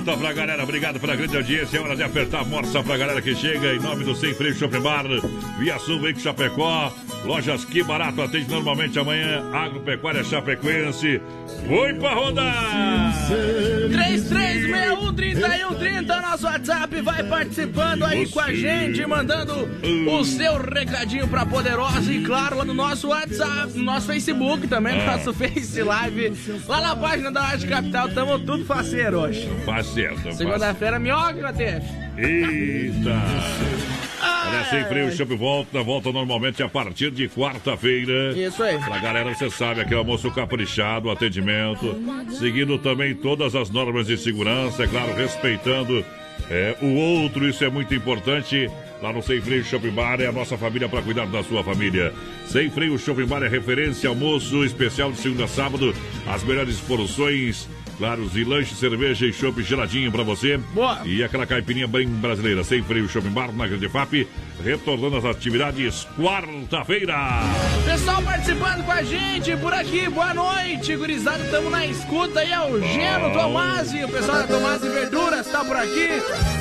bruta pra galera, obrigado pela grande audiência. É hora de apertar a morsa pra galera que chega em nome do Sem Freio Shopping Bar, Via Sul, Veículo Chapecó, Lojas Que Barato atende normalmente amanhã, Agropecuária Chapecoense. Foi pra rodar! 336131 9130, nosso WhatsApp, vai participando aí com a gente, mandando o seu recadinho pra Poderosa e claro, lá no nosso WhatsApp, no nosso Facebook também, no Ah. nosso Face Live, lá na página da Rádio Capital, tamo tudo faceiro hoje. Faz certo. Segunda-feira, minhoca, TF. Eita! Sem freio, o Shop volta, volta normalmente a partir de quarta-feira. Isso aí. Pra galera, você sabe, aquele almoço caprichado, atendimento, seguindo também todas as normas de segurança, é claro, respeitando é, o outro, isso é muito importante. Lá no Sem Freio Shopping Bar é a nossa família para cuidar da sua família. Sem Freio Shopping Bar é referência almoço especial de segunda a sábado, as melhores porções. Claro, e lanche, cerveja e chopp geladinho pra você. Boa. E aquela caipirinha bem brasileira, sem freio shopping bar na Grande FAP, retornando às atividades quarta-feira. Pessoal participando com a gente por aqui, boa noite, gurizada, estamos na escuta aí, é o Geno Tomasi, o pessoal da Tomasi Verduras tá por aqui,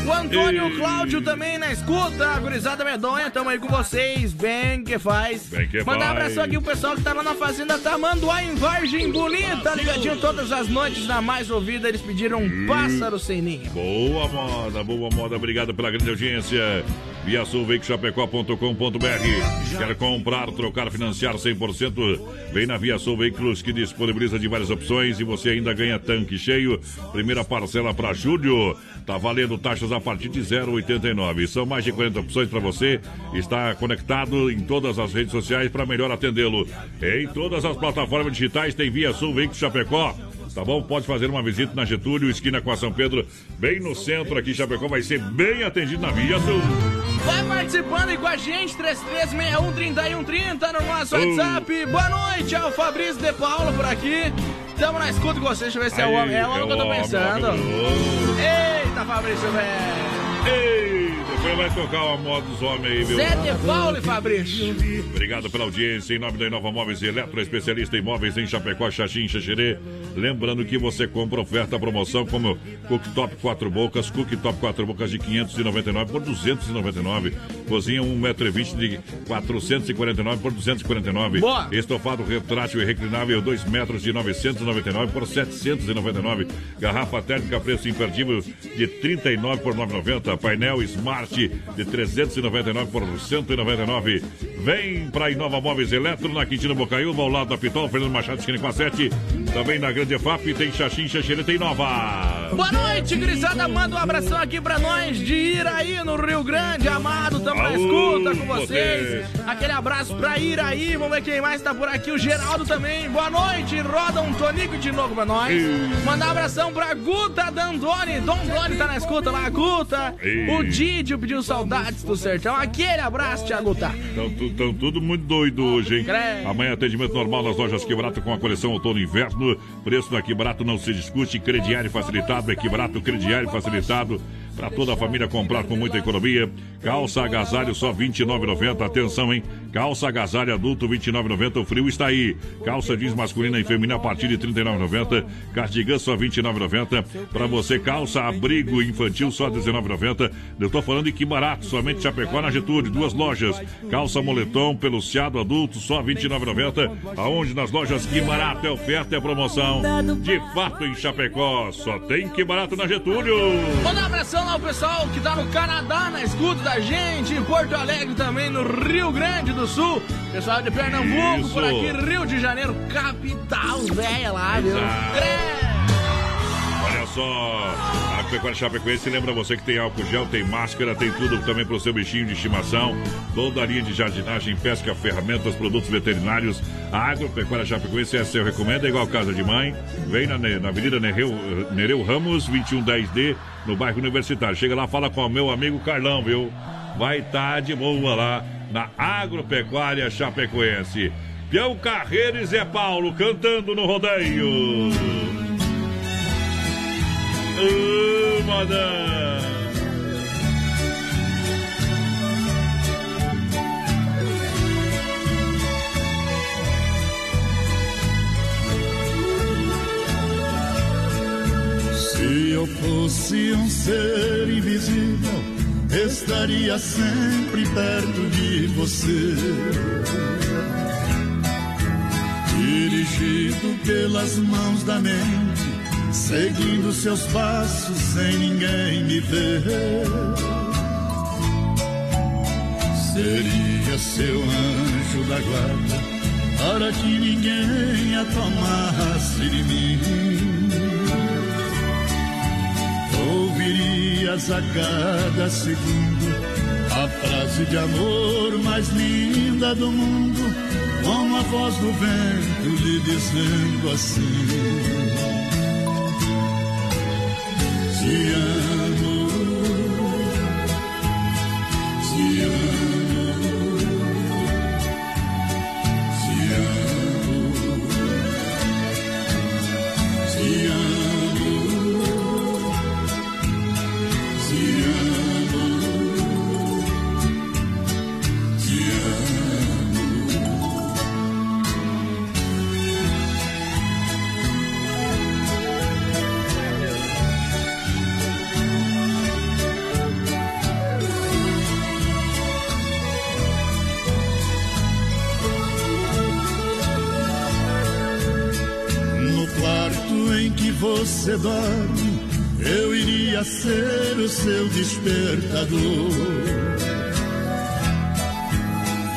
o Antônio Ei. Cláudio também na escuta, a gurizada medonha, tamo aí com vocês, bem que faz. Bem que Mandar um abraço aqui pro pessoal que tá lá na Fazenda Tamanduá, em Vargem Bonita, ligadinho todas as noites, na mais ouvida, eles pediram um pássaro sem ninho. Boa moda, boa moda, obrigado pela grande audiência. Via sulveicochapecó.com.br Quer comprar, trocar, financiar 100%? Vem na Via Sul Veículos que disponibiliza de várias opções e você ainda ganha tanque cheio. Primeira parcela para julho. Tá valendo taxas a partir de 0,89. São mais de 40 opções para você. Está conectado em todas as redes sociais para melhor atendê-lo. Em todas as plataformas digitais tem Via Sul Veículos Chapecó. Tá bom? Pode fazer uma visita na Getúlio, esquina com a São Pedro, bem no centro aqui em Chapecó. Vai ser bem atendido na Via Sul. Vai participando aí com a gente, 33613130 no nosso WhatsApp. Boa noite, é o Fabrício de Paula por aqui. Tamo na escuta com você, deixa eu ver se é o homem. É o homem que eu tô pensando. Eita, Fabrício, velho. Ei, depois vai tocar uma moda dos homens aí, viu? Zé de Paula e Fabrício. Obrigado pela audiência. Em nome da Inova Móveis e Eletro, especialista em móveis em Chapecó, Xaxim, Xaxerê. Lembrando que você compra oferta, promoção como Cooktop 4 bocas, Cooktop 4 bocas de 599 por 299. Cozinha 1,20m de 449 por 249. Boa. Estofado retrátil e reclinável 2 metros de 999 por 799. Garrafa térmica preço imperdível de 39 por 990. Painel Smart de 399 por 199. Vem para Inova Móveis Eletro na Quintina Bocaiúva, ao lado da Pitol, Fernando Machado, esquina com a 7. Também na Grande FAP tem Xaxim, Xaxerê, tem Nova. Boa noite, gurizada. Manda um abração aqui pra nós de Iraí, no Rio Grande. Amado, tamo na escuta com vocês. você. Aquele abraço pra Iraí. Vamos ver quem mais tá por aqui. O Geraldo também. Boa noite. Roda um tonico de novo pra nós. Mandar um abração pra Guta Dandoni. Dom Doni tá na escuta lá, Guta. Ei. O Didio pediu saudades do sertão. Aquele abraço, Tia Guta. Estão tu- tão tudo muito doido hoje, hein? Credo. Amanhã atendimento normal nas lojas Que Barato com a coleção outono e inverno. Preço na Que Barato não se discute. Crediário facilitado, Que Barato crediário facilitado. Para toda a família comprar com muita economia. Calça agasalho só R$ 29,90. Atenção, hein? Calça agasalho adulto R$ 29,90. O frio está aí. Calça jeans masculina e feminina a partir de R$ 39,90. Cardigan só R$ 29,90. Para você, calça abrigo infantil só R$ 19,90. Eu tô falando de que barato. Somente Chapecó na Getúlio. Duas lojas. Calça moletom peluciado adulto só R$ 29,90. Aonde nas lojas que barato é oferta é promoção. De fato em Chapecó. Só tem que barato na Getúlio. Um abração lá ao pessoal que tá no Canadá, na escuta da gente, em Porto Alegre também, no Rio Grande do Sul. Pessoal de Pernambuco, Isso. por aqui, Rio de Janeiro, capital velha lá, viu? Olha só, a Pecuária Chapecoense lembra você que tem álcool gel, tem máscara, tem tudo também para o seu bichinho de estimação. Toda a linha de jardinagem, pesca, ferramentas, produtos veterinários. A Agropecuária Chapecoense é seu recomenda, é igual Casa de Mãe. Vem na, na Avenida Nereu, Nereu Ramos, 2110D, no bairro Universitário. Chega lá, fala com o meu amigo Carlão, viu? Vai estar de boa lá na Agropecuária Chapecoense. Pião Carreiro e Zé Paulo cantando no rodeio. Ô, madame! Se eu fosse um ser invisível, estaria sempre perto de você. Dirigido pelas mãos da mente, seguindo seus passos sem ninguém me ver. Seria seu anjo da guarda para que ninguém a tomasse de mim. Ouvirias a cada segundo a frase de amor mais linda do mundo, com a voz do vento lhe dizendo assim: Te amo, você dorme, eu iria ser o seu despertador.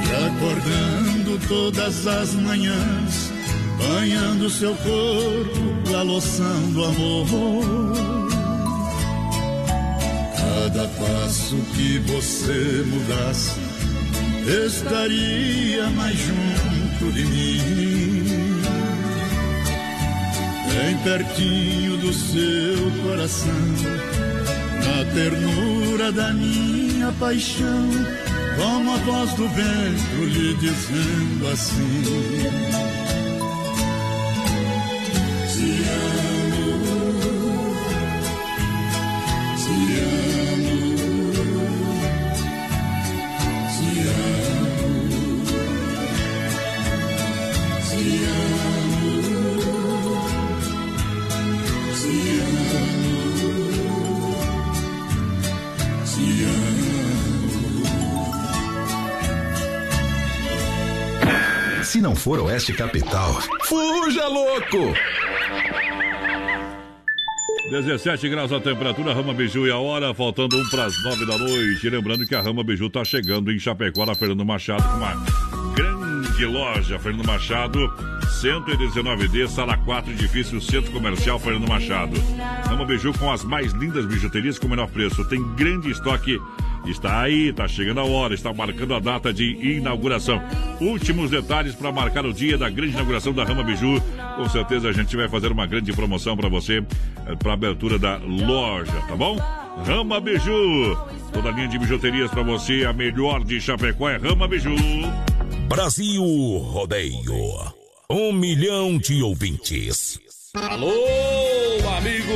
E acordando todas as manhãs, banhando seu corpo, a loção do amor. Cada passo que você mudasse, estaria mais junto de mim. Bem pertinho do seu coração, na ternura da minha paixão, como a voz do vento lhe dizendo assim: for Oeste Capital, Fuja, louco! 17 graus a temperatura, Rama Biju e a hora, faltando um para as 9 da noite. Lembrando que a Rama Biju está chegando em Chapecó, na Fernando Machado, com uma grande loja. Fernando Machado, 119D, sala 4, edifício Centro Comercial Fernando Machado. Rama Biju com as mais lindas bijuterias com o menor preço. Tem grande estoque. Está aí, está chegando a hora, está marcando a data de inauguração. Últimos detalhes para marcar o dia da grande inauguração da Rama Biju. Com certeza a gente vai fazer uma grande promoção para você, para abertura da loja, tá bom? Rama Biju. Toda a linha de bijuterias para você, a melhor de Chapecó é Rama Biju. Brasil Rodeio. Um milhão de ouvintes. Alô,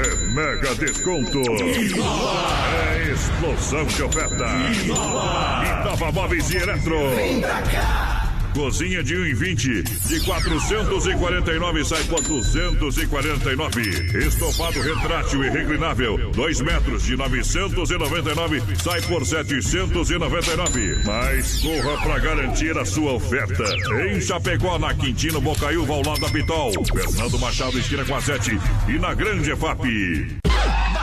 É mega desconto. É explosão de oferta. Inova Móveis e Eletro. Cozinha de 1,20 de 449 sai por 249. Estofado retrátil e reclinável, 2 metros de 999 sai por 799. Mas corra para garantir a sua oferta. Em Chapecó, na Quintino Bocaiúva, ao lado da Pitol. Fernando Machado, esquina com a 7 e na Grande FAP.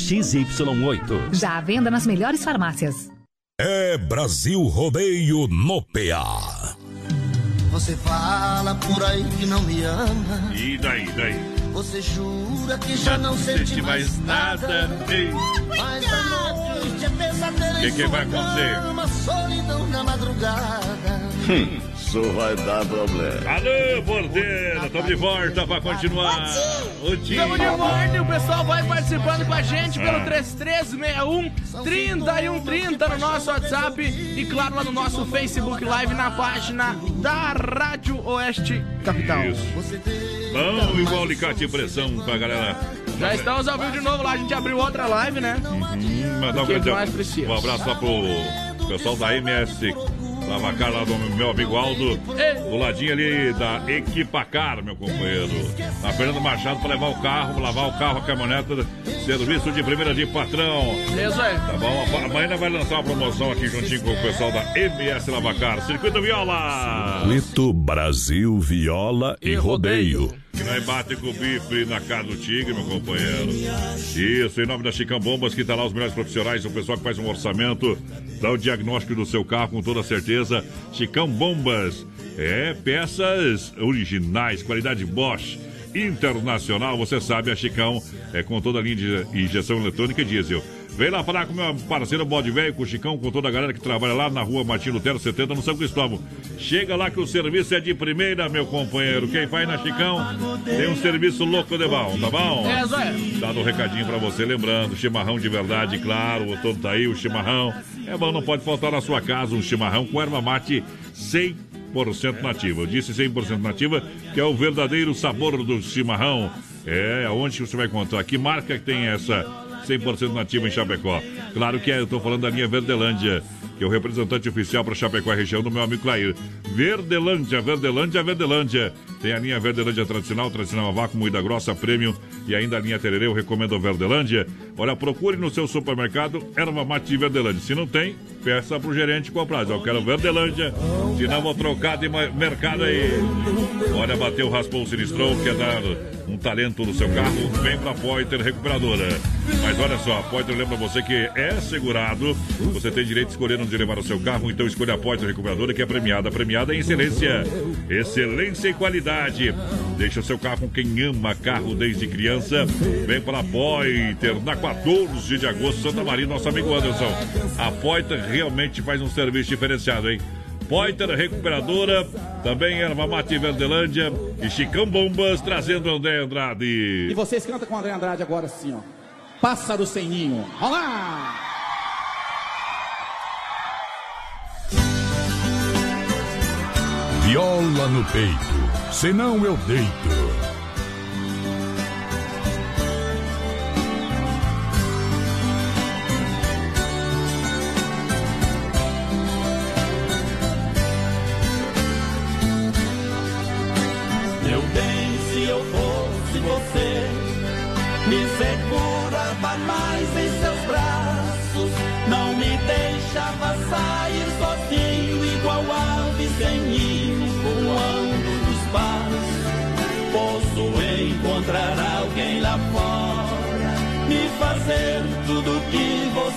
XY8. Já à venda nas melhores farmácias. É Brasil Rodeio no PA. Você fala por aí que não me ama. E daí, daí? Você jura que já não sente mais nada. Ei. Mas a noite é pesadelo Que que vai acontecer? cama, solidão na madrugada. Isso vai dar problema. Alô, Bordeira, estamos de volta para continuar. O Estamos de volta e o pessoal vai participando com a gente pelo Ah. 3361 3130 no nosso WhatsApp e claro lá no nosso Facebook Live na página da Rádio Oeste Capital. Isso. Bom, igual alicate e pressão pra galera. Já estamos ao vivo de novo lá, a gente abriu outra live, né? Hum, mandar um, O que grande- mais precisa? um abraço lá pro pessoal da MS Lavacar, lá do meu amigo Aldo, do ladinho ali da Equipacar, meu companheiro. Na Fernando Machado para levar o carro, lavar o carro, a caminhoneta, serviço de primeira de patrão. Isso aí. Tá bom? Amanhã vai lançar uma promoção aqui juntinho com o pessoal da MS Lavacar. Circuito Viola! Lito Brasil, Viola e Rodeio. Que nós bate com o bife na cara do tigre, meu companheiro. Isso, em nome da Chicão Bombas, que tá lá os melhores profissionais, o pessoal que faz um orçamento, dá o diagnóstico do seu carro com toda certeza. Chicão Bombas, é peças originais, qualidade Bosch. Internacional, você sabe, a Chicão é com toda a linha de injeção eletrônica e diesel. Vem lá falar com meu parceiro Bode Velho, com o Chicão, com toda a galera que trabalha lá na rua Martin Lutero 70, no São Cristóvão. Chega lá que o serviço é de primeira, meu companheiro. Quem faz na Chicão tem um serviço louco de bom, tá bom? É. Dado um recadinho pra você, lembrando, chimarrão de verdade, claro, o todo tá aí, o chimarrão. É bom, não pode faltar na sua casa um chimarrão com erva mate 100% nativa. Eu disse 100% nativa, que é o verdadeiro sabor do chimarrão. É, aonde que você vai encontrar? Que marca que tem essa 100% nativa em Chapecó? Claro que é, eu tô falando da linha Verdelândia, que é o representante oficial para Chapecó e região do meu amigo Clair. Verdelândia, Verdelândia, Verdelândia. Tem a linha Verdelândia tradicional, tradicional a vácuo, moída grossa, premium e ainda a linha Tererê, eu recomendo a Verdelândia. Olha, procure no seu supermercado erva mate Verdelândia. Se não tem, peça pro gerente comprar. Eu quero Verdelândia, senão vou trocar de mercado aí. Olha, bateu, raspou o sinistrão, quer dar um talento no seu carro, vem pra Pointer Recuperadora. Mas olha só, a Pointer lembra você que é segurado, você tem direito de escolher onde levar o seu carro, então escolha a Pointer Recuperadora que é premiada, premiada em excelência, excelência e qualidade. Deixa o seu carro com quem ama carro desde criança. Vem para a Pointer na 14 de agosto, Santa Maria, nosso amigo Anderson. A Pointer realmente faz um serviço diferenciado, hein? Pointer Recuperadora, também Erva Mate Verdelândia e Chicão Bombas trazendo André Andrade. E vocês cantam com André Andrade agora assim, ó. Pássaro sem ninho. Olá! Viola no peito, senão eu deito.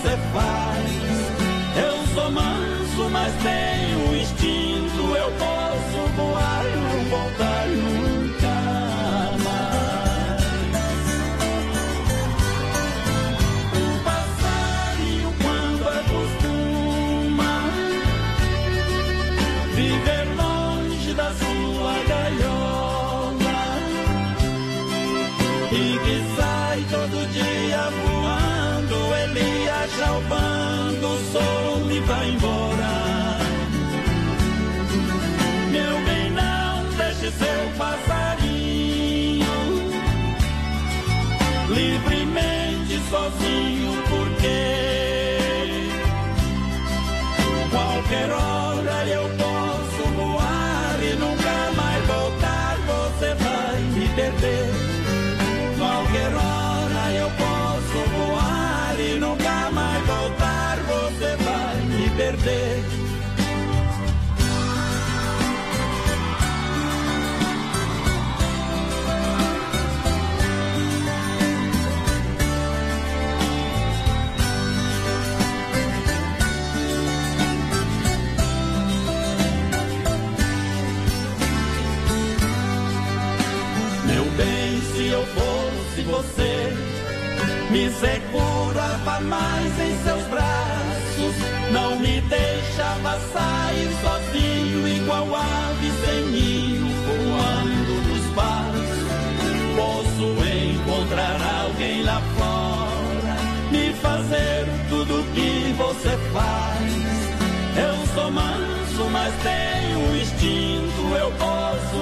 Você faz. Eu sou manso, mas tenho instinto, eu posso voar e não voltar segurava mais em seus braços, não me deixava sair sozinho, igual ave sem ninho, voando no espaço. Posso encontrar alguém lá fora, me fazer tudo que você faz. Eu sou manso, mas tenho instinto, eu posso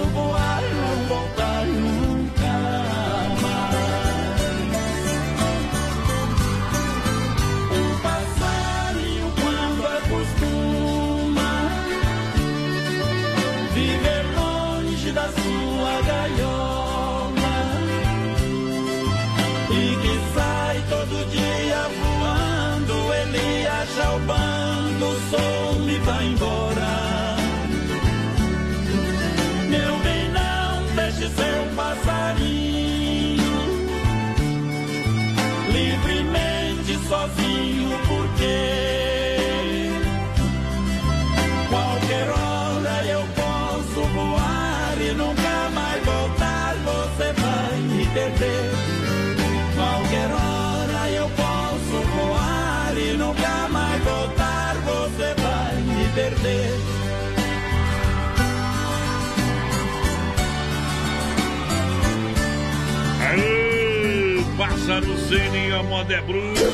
Cine, a moda é bruxa.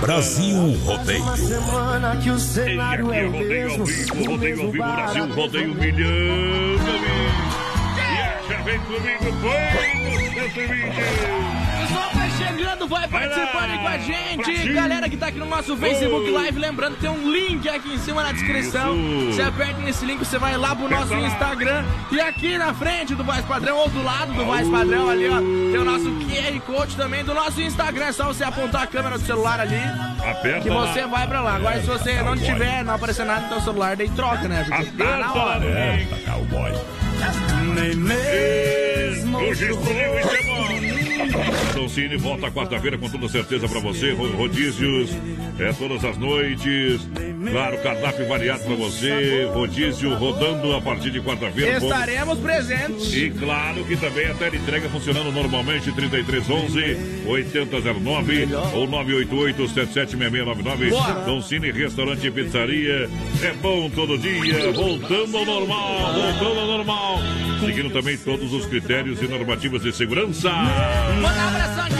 Brasil Rodeio. semana que o cenário é é o rodeio ao mesmo. vivo, rodeio ao vivo, Brasil, rodeio milhão, meu amigo. E já vem comigo, foi no 120. Chegando, vai participando aí com a gente. Galera que tá aqui no nosso Facebook Live, lembrando, tem um link aqui em cima na descrição. Isso. Você aperta nesse link, você vai lá pro nosso lá. Instagram. E aqui na frente do Voz Padrão, ou do lado do Voz Padrão ali, ó, tem o nosso QR Code também do nosso Instagram. É só você apontar a câmera do celular ali. Aperta Que lá. você vai pra lá. Agora, se você não tiver, não aparecer nada no teu celular, daí troca, né? Porque tá na hora. Aperta, cowboy. Nem mesmo Hoje escolheu e chamou. Cine volta quarta-feira com toda certeza pra você. Ro- Rodízios é todas as noites. Claro, cardápio variado pra você. Rodízio rodando a partir de quarta-feira. Estaremos presentes. E claro que também a tela entrega funcionando normalmente 3311 8009 ou 988 776699. Boa. Dom Cine Restaurante e Pizzaria. É bom todo dia, voltando ao normal, voltando ao normal. Seguindo também todos os critérios e normativas de segurança. Manda um abração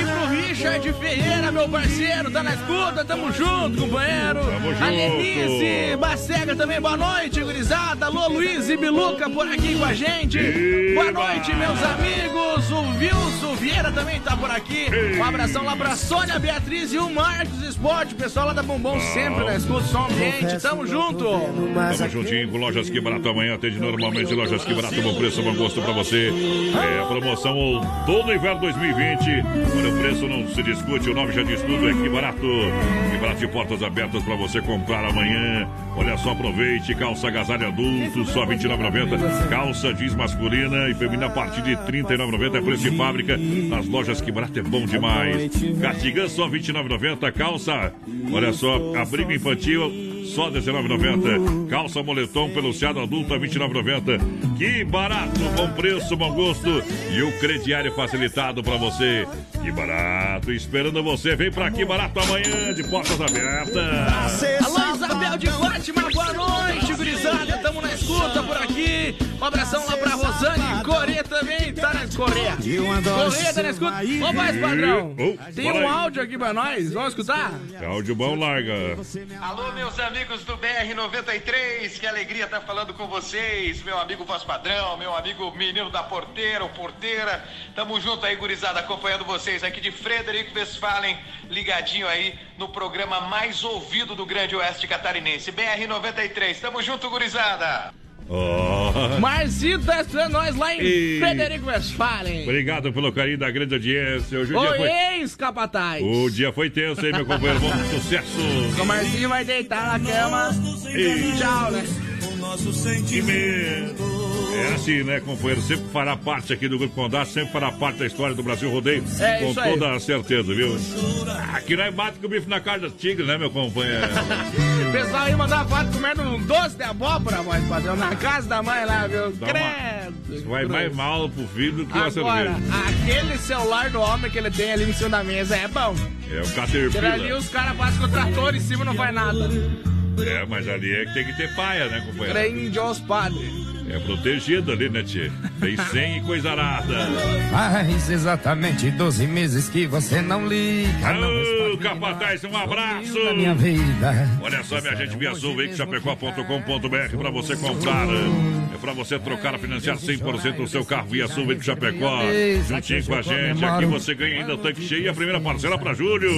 Richard Ferreira, meu parceiro, tá na escuta, tamo junto, companheiro. Tamo junto. A Lenice Bacega também, boa noite, gurizada. Alô, Luiz e Biluca por aqui com a gente. Boa noite, meus amigos. O Wilson Vieira também tá por aqui. Um abração lá pra Sônia Beatriz e o Marcos Esporte, o pessoal lá da Bombom sempre na escuta, som ambiente. Tamo junto. Tamo juntinho com Lojas Que Barato amanhã. Atende normalmente Lojas Que Barato, bom preço, bom gosto pra você. É a promoção todo inverno 2020. Olha, o preço não se discute, o nome já diz tudo. É Que Barato. Que Barato de portas abertas pra você comprar amanhã. Olha só, aproveite. Calça agasalho adulto, só R$ 29,90. Calça jeans masculina e feminina a partir de R$ 39,90. É preço de fábrica. Nas lojas Que Barato é bom demais. Cardigan só R$ 29,90. Calça, olha só, abrigo infantil. Só R$19,90. Calça moletom peluciado adulto a R$29,90. Que barato, bom preço, bom gosto. E o crediário facilitado pra você. Que barato, esperando você. Vem pra aqui barato amanhã, de portas abertas. Alô, Isabel de Boa noite, gurizada. Tamo na escuta por aqui. Um abração lá pra Rosane Corê também, tá na Correia. Correia tá na escuta. Ô, voz padrão. Tem um áudio aqui pra nós. Vamos escutar? Áudio bom, larga. Alô, meus amigos do BR-93, que alegria estar falando com vocês. Meu amigo voz padrão, meu amigo menino da porteira, ou porteira. Tamo junto aí, gurizada, acompanhando vocês aqui de Frederico Westphalen, ligadinho aí no programa mais ouvido do Grande Oeste Catarinense. BR-93, tamo junto, gurizada. Oh. Marcito tá esperando nós lá em E- Frederico Westphalen. Obrigado pelo carinho da grande audiência. Hoje o dia Oi, foi. ex-capataz. O dia foi tenso, hein, meu companheiro? Bom sucesso. O Marcinho vai deitar na cama. E tchau, né? É assim, né, companheiro? Sempre fará parte aqui do Grupo Condá, sempre fará parte da história do Brasil Rodeio. É com isso aí. toda a certeza, viu? Aqui nós bate com o bife na cara do tigre, né, meu companheiro? O *laughs* pessoal aí mandar foto comendo um doce de abóbora, voz padrão, na casa da mãe lá, viu? Dá uma- Credo. Vai mais mal pro filho do que uma Agora, cerveja. aquele celular do homem que ele tem ali em cima da mesa é bom. É o Caterpillar. ali os caras passam com o trator em cima e não faz nada. É, mas ali é que tem que ter paia, né, companheiro? Crente aos padres. É protegido ali, né, tia? Tem 100 e coisa arada. Faz exatamente 12 meses que você não liga. não Ô, Capataz, um abraço! minha vida. Olha só, minha gente, via Sul, Chapecó.com.br para você comprar. É para você trocar, financiar 100% do seu carro via Sul, Chapecó. Juntinho com a gente, aqui você ganha ainda tanque cheio e a primeira parcela para julho.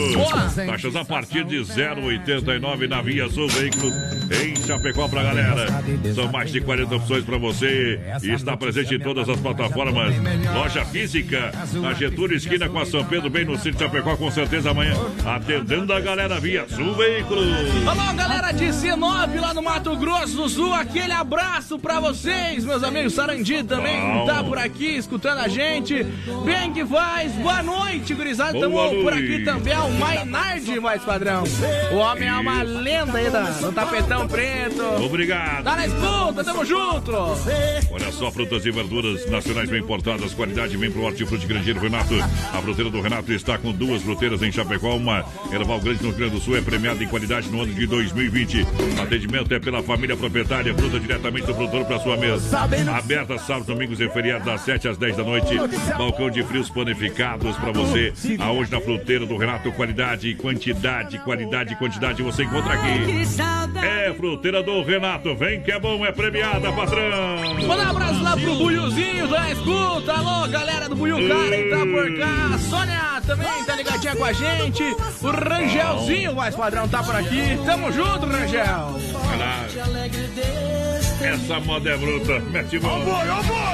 Taxas a partir de 0,89 na Via Sul Veículos em Chapecó pra galera. São mais de 40 opções para você e está presente em todas as plataformas. Loja física, na Getúlio Esquina com a São Pedro, bem no Sítio Chapecó, com certeza amanhã, atendendo a galera Via Sul Veículos. Alô, galera de Sinop, lá no Mato Grosso do Sul, aquele abraço pra vocês, meus amigos. Sarandi também Bom. tá por aqui, escutando a gente. Bem que faz, boa noite, gurizada. Tamo por aqui também, é o Mainardi, mais padrão. O homem é uma lenda aí da, do tapetão preto. Obrigado. Tá na escuta, tamo junto. Olha só, frutas e verduras nacionais bem importadas, qualidade vem pro Hortifruti Grangeiro Renato. A fruteira do Renato está com duas fruteiras em Chapecó, uma Erval Grande no Rio Grande do Sul, é premiada em qualidade no ano de 2020. Atendimento é pela família proprietária, fruta diretamente do produtor para sua mesa. Aberta sábados, domingos e feriados das 7 às 10 da noite. Balcão de frios panificados para você. Aonde na fruteira do Renato, qualidade, quantidade, qualidade e quantidade você encontra aqui. É fruteira do Renato, vem que é bom, é premiada, patrão. Manda um abraço lá pro Buiuzinho da escuta. Alô, galera do Buiu Karen tá por cá. Sônia também tá ligadinha com a gente. O Rangelzinho, mais padrão, tá por aqui. Tamo junto, Rangel. Lá. Essa moda é bruta. Mete mão.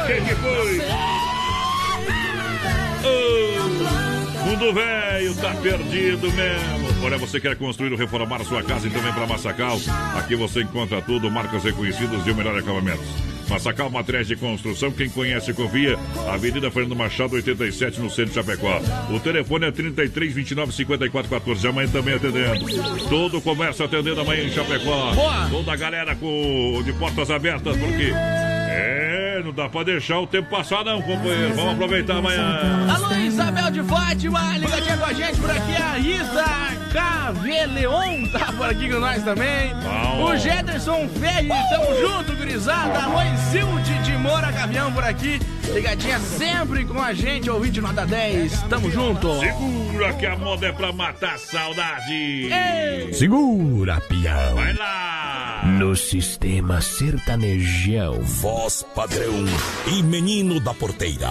Quem que foi? Ô, mundo velho tá perdido mesmo. Olha, você quer construir ou reformar a sua casa e também para Massacal? Aqui você encontra tudo, marcas reconhecidas e o melhor acabamento. Massacal Materiais de Construção, quem conhece confia. Avenida Fernando Machado, 87, no centro de Chapecó. O telefone é 33 29 54 14. Amanhã também atendendo. Todo o comércio atendendo amanhã em Chapecó. Boa. Toda a galera com de portas abertas, porque é, não dá pra deixar o tempo passar não, companheiro. Vamos aproveitar amanhã. Alô, Isabel de Fátima, ligadinha com a gente por aqui. A Isa Caveleon tá por aqui com nós também. Bom. O Jederson Ferri, tamo junto, gurizada. Alô, Isilde de Moura Gavião por aqui. Ligadinha sempre com a gente, ouvinte nota 10. Tamo junto. Segura que a moda é pra matar a saudade. Ei. Segura, pião. Vai lá. No sistema sertanejão. Voz padrão e menino da porteira.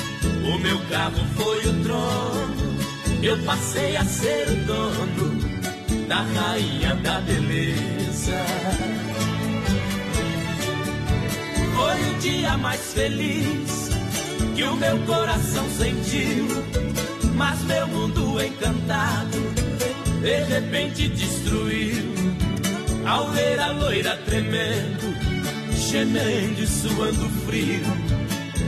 O meu carro foi o trono, eu passei a ser o dono da rainha da beleza. Foi o dia mais feliz que o meu coração sentiu, mas meu mundo encantado de repente destruiu. Ao ver a loira tremendo, gemendo e suando frio,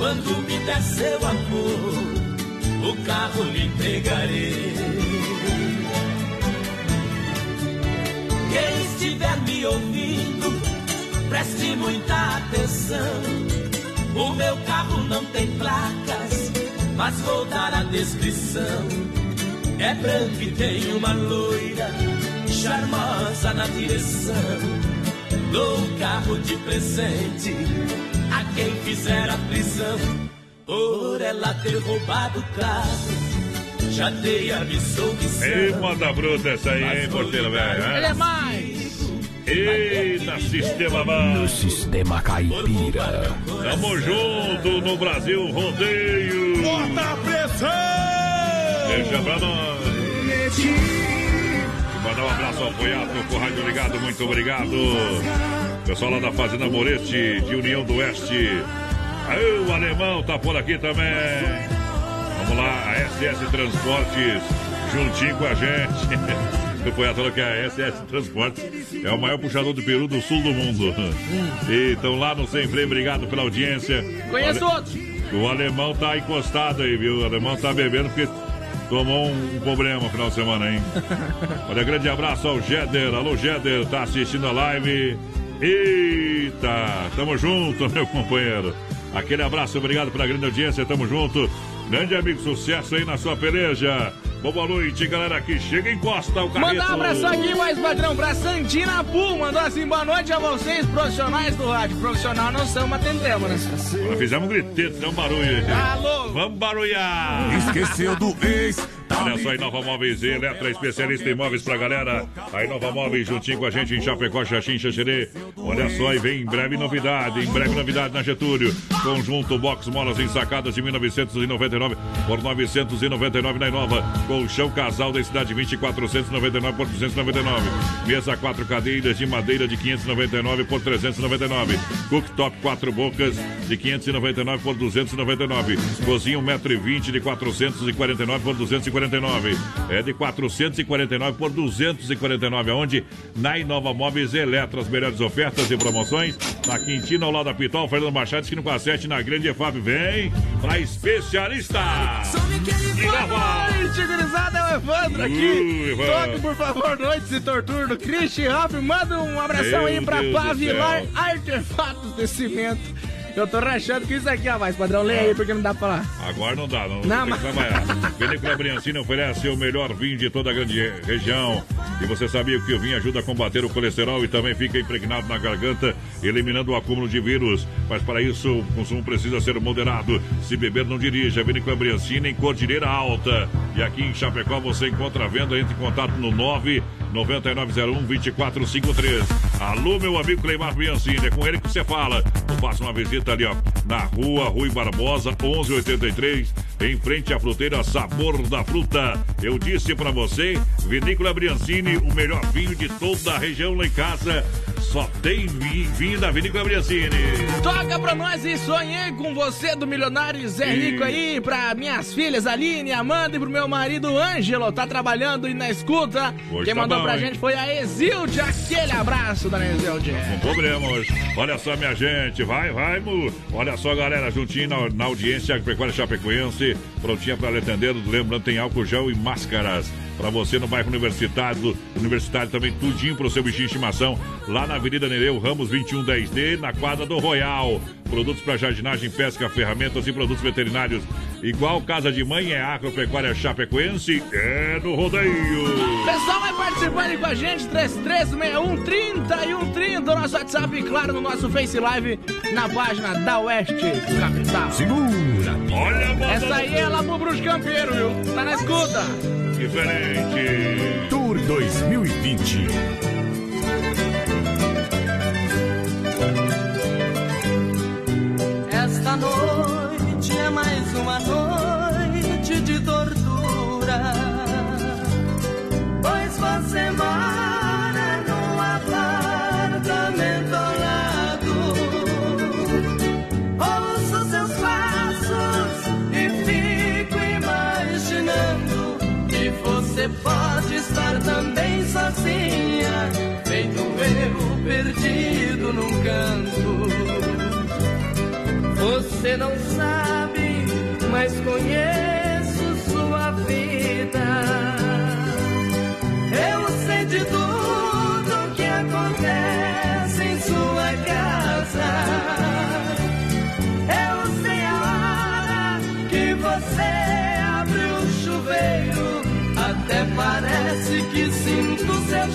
quando me der seu amor, o carro lhe entregarei. Quem estiver me ouvindo, preste muita atenção. O meu carro não tem placas, mas vou dar a descrição. É branco e tem uma loira, charmosa na direção. Dou um carro de presente quem fizer a prisão por ela ter roubado o carro. Já dei a missão que Ei, moda bruta essa aí, hein, porteiro velho? Ele é mais! Eita, sistema bom. No sistema caipira. Tamo junto no Brasil Rodeio. Bota a pressão! Deixa pra nós. Mandar um abraço ao Poiato, com o rádio ligado, muito obrigado. Pessoal lá da Fazenda Moreste, de União do Oeste. Aí o alemão tá por aqui também. Vamos lá, a SS Transportes, juntinho com a gente. O Poiato falou que a SS Transportes é o maior puxador de peru do sul do mundo. E estão lá no Sem Freio, obrigado pela audiência. Conheço outro. O alemão tá encostado aí, viu? O alemão tá bebendo porque tomou um, um problema no final de semana, hein? *laughs* Olha, grande abraço ao Jeder. Alô, Jeder, tá assistindo a live. Eita, tamo junto, *laughs* meu companheiro. Aquele abraço, obrigado pela grande audiência, tamo junto. Grande amigo, sucesso aí na sua peleja. Boa noite, galera que chega e encosta o carreto. Mandar um abraço aqui, mais padrão, pra Santina Pu. Mandou assim, boa noite a vocês, profissionais do rádio. Profissional não são, mas atendemos, né? Fizemos um griteto, não um barulho. Alô? Vamos barulhar. Esqueceu do ex. Olha só, Inova Móveis e Eletra, especialista em móveis pra galera. A Inova Móveis juntinho com a gente em Chapecó, Xaxim, Xaxerê. Olha só, e vem em breve novidade, em breve novidade na Getúlio. Conjunto Box Molas ensacadas de 1999 por 999 na Inova. Colchão casal da cidade 20, 499 por 299. Mesa quatro cadeiras de madeira de 599 por 399. Cooktop quatro bocas de 599 por 299. Cozinha 1,20m de 449 por 249. É de 449 por 249. Aonde? Na Inova Móveis Eletro. As melhores ofertas e promoções. Na Quintina, ao lado da Pitol, Fernando Machado, esquina com a 7 na Grande EFAB. Vem pra especialista. Boa noite, gurizada, é o Evandro aqui. Uh. Toque, por favor, noites e tortura do Christian Ralph. Manda um abração Meu aí pra Deus Pavilar. Artefatos de Cimento. Eu tô rachando com isso aqui, ó, mais padrão. Leia aí porque não dá pra falar. Agora não dá, não. Não, mas-. Vinícola Briancini oferece o melhor vinho de toda a grande re- região. E você sabia que o vinho ajuda a combater o colesterol e também fica impregnado na garganta, eliminando o acúmulo de vírus. Mas para isso, o consumo precisa ser moderado. Se beber, não dirija. Vinícola Briancini em Cordilheira Alta. E aqui em Chapecó você encontra a venda. Entre em contato no 9 9901 2453. Alô, meu amigo Cleimar Biancini, é com ele que você fala. Ou faça uma visita ali, ó, na rua Rui Barbosa, 1183. em frente à fruteira Sabor da Fruta. Eu disse para você, Vinícola Briancini, o melhor vinho de toda a região lá em casa. Só tem vinho da Vinícola Briancini. Toca pra nós e sonhei com você do milionário Zé e... Rico aí, pra minhas filhas Aline, Amanda e pro meu marido Ângelo. Tá trabalhando e na escuta. Hoje Quem tá mandou bom, pra hein? gente foi a Exilde. Aquele abraço, dona Exilde. Com problemas. Olha só, minha gente. Vai, vai, mu. Olha só, galera, juntinho na, na audiência, Pecuária Chapecoense. Prontinha pra atender. Lembrando, tem álcool gel e máscaras para você no bairro Universitário. Universitário também, tudinho pro seu bichinho de estimação. Lá na Avenida Nereu Ramos 2110D, na quadra do Royal. Produtos para jardinagem, pesca, ferramentas e produtos veterinários. Igual Casa de Mãe é Agropecuária Chapecoense, é no rodeio. Pessoal, vai participando com a gente, 3361 30 e 130, nosso WhatsApp e claro, no nosso Face Live, na página da Oeste Capital. Segura! Olha a Essa aí é lá pro Bruxo Campeiro, viu? Tá na escuta diferente. Tour 2020. Noite é mais uma noite de tortura, pois você mora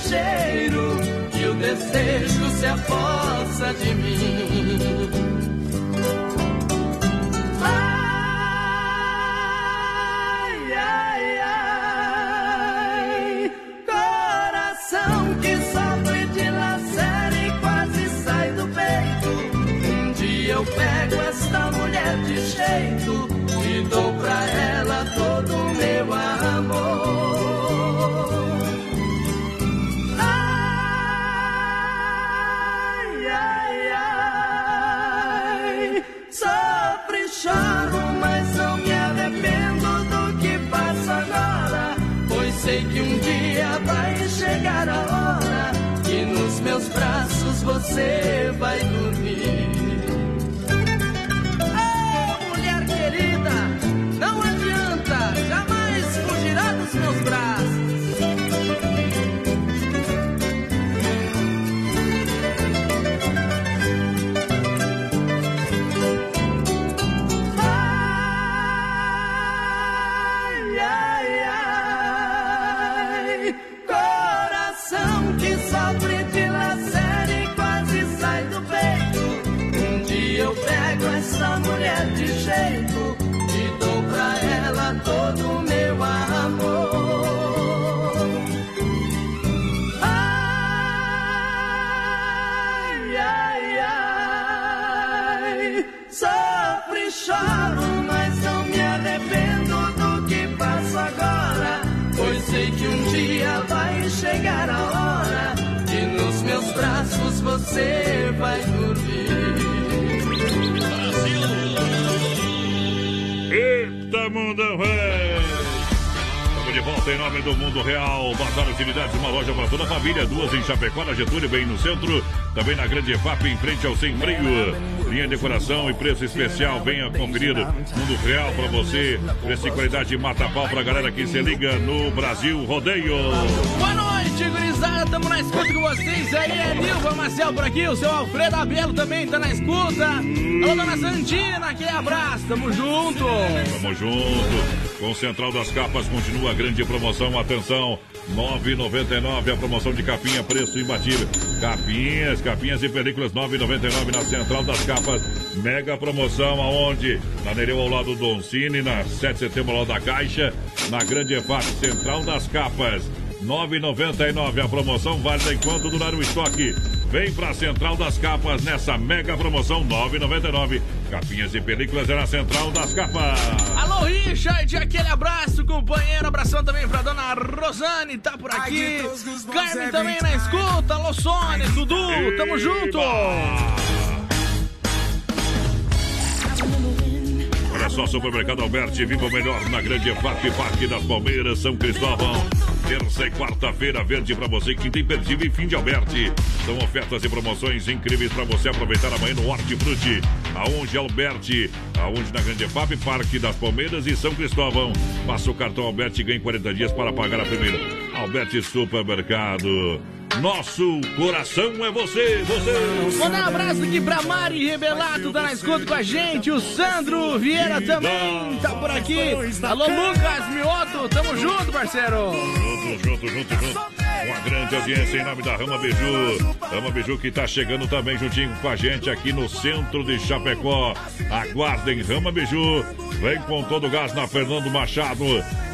cheiro e o desejo se apossa de mim. Você vai você vai dormir. Eita, mundão, véi! Estamos de volta em nome do Mundo Real. Bazar Utilidades, uma loja para toda a família. Duas em Chapecó, na Getúlio, bem no centro. Também na Grande EFAP, em frente ao Sem Freio. Linha de decoração e preço especial. Venha conferir. Mundo Real para você. Preço e qualidade mata-pau para a galera que se liga no Brasil Rodeio. Boa noite, gurizada. Tamo na escuta com vocês. Aí é Nilva Marcel por aqui. O seu Alfredo Abelo também tá na escuta. Alô, dona Santina, aquele abraço. Tamo junto. Tamo junto. Com Central das Capas continua a grande promoção. Atenção, 9,99 a promoção de capinha, preço imbatível. Capinhas, capinhas e películas 9,99 na Central das Capas. Mega promoção aonde? Na Nereu ao lado do Doncini, na 7 de setembro ao lado da Caixa, na Grande EFAP, Central das Capas. 9,99 a promoção válida enquanto durar o estoque. Vem pra Central das Capas nessa mega promoção 9,99. Capinhas e películas é na Central das Capas. Alô, Richard, aquele abraço, companheiro. Abração também pra dona Rosane, tá por aqui. Carmen também na escuta. Alô, Sônia, Dudu, tamo junto. Olha só, Supermercado Alberti, viva o melhor na grande FAP Parque das Palmeiras, São Cristóvão. Terça e quarta-feira verde para você, quinta imperdível e fim de Alberti. São ofertas e promoções incríveis para você aproveitar amanhã no Hortifruti. Aonde Alberti, aonde na Grande FAP, Parque das Palmeiras e São Cristóvão. Passa o cartão Alberti e ganhe 40 dias para pagar a primeira. Alberti Supermercado. Nosso coração é você, você. Manda um abraço aqui pra Mari Rebelato, tá na escuta com a gente. O Sandro Vieira também tá por aqui. Alô, Lucas Mioto, tamo junto, parceiro. Junto, junto, junto, junto. Uma grande audiência em nome da Rama Beiju. Rama Beiju que tá chegando também juntinho com a gente aqui no centro de Chapecó. Aguardem Rama Beiju. Vem com todo o gás na Fernando Machado.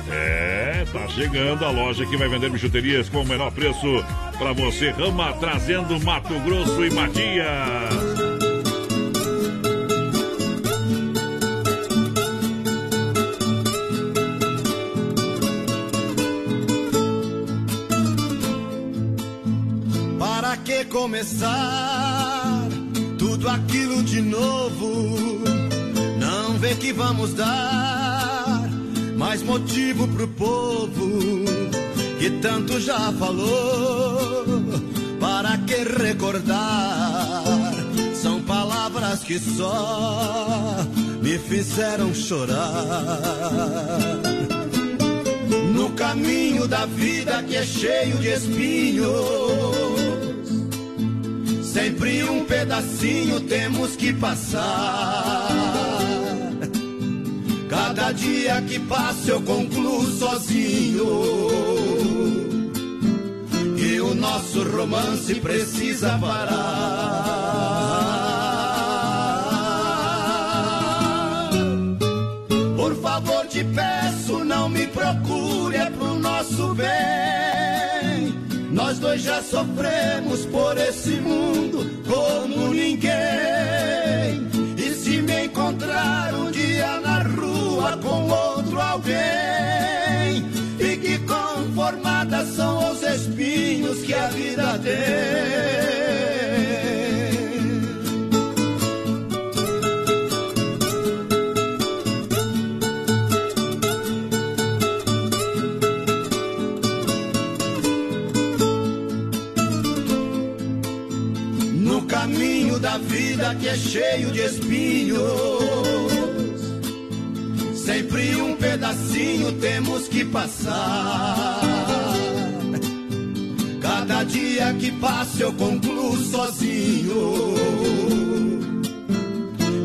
É, tá chegando a loja que vai vender bijuterias com o menor preço para você. Rama trazendo Mato Grosso e Matias. Para que começar tudo aquilo de novo? Não vê que vamos dar mais motivo pro povo que tanto já falou. Para que recordar? São palavras que só me fizeram chorar. No caminho da vida que é cheio de espinhos, sempre um pedacinho temos que passar. Cada dia que passa eu concluo sozinho. E o nosso romance precisa parar. Por favor, te peço, não me procure, é pro nosso bem. Dois já sofremos por esse mundo como ninguém. E se me encontrar um dia na rua com outro alguém, fique conformada, são os espinhos que a vida tem. Vida que é cheio de espinhos, sempre um pedacinho temos que passar. Cada dia que passa eu concluo sozinho.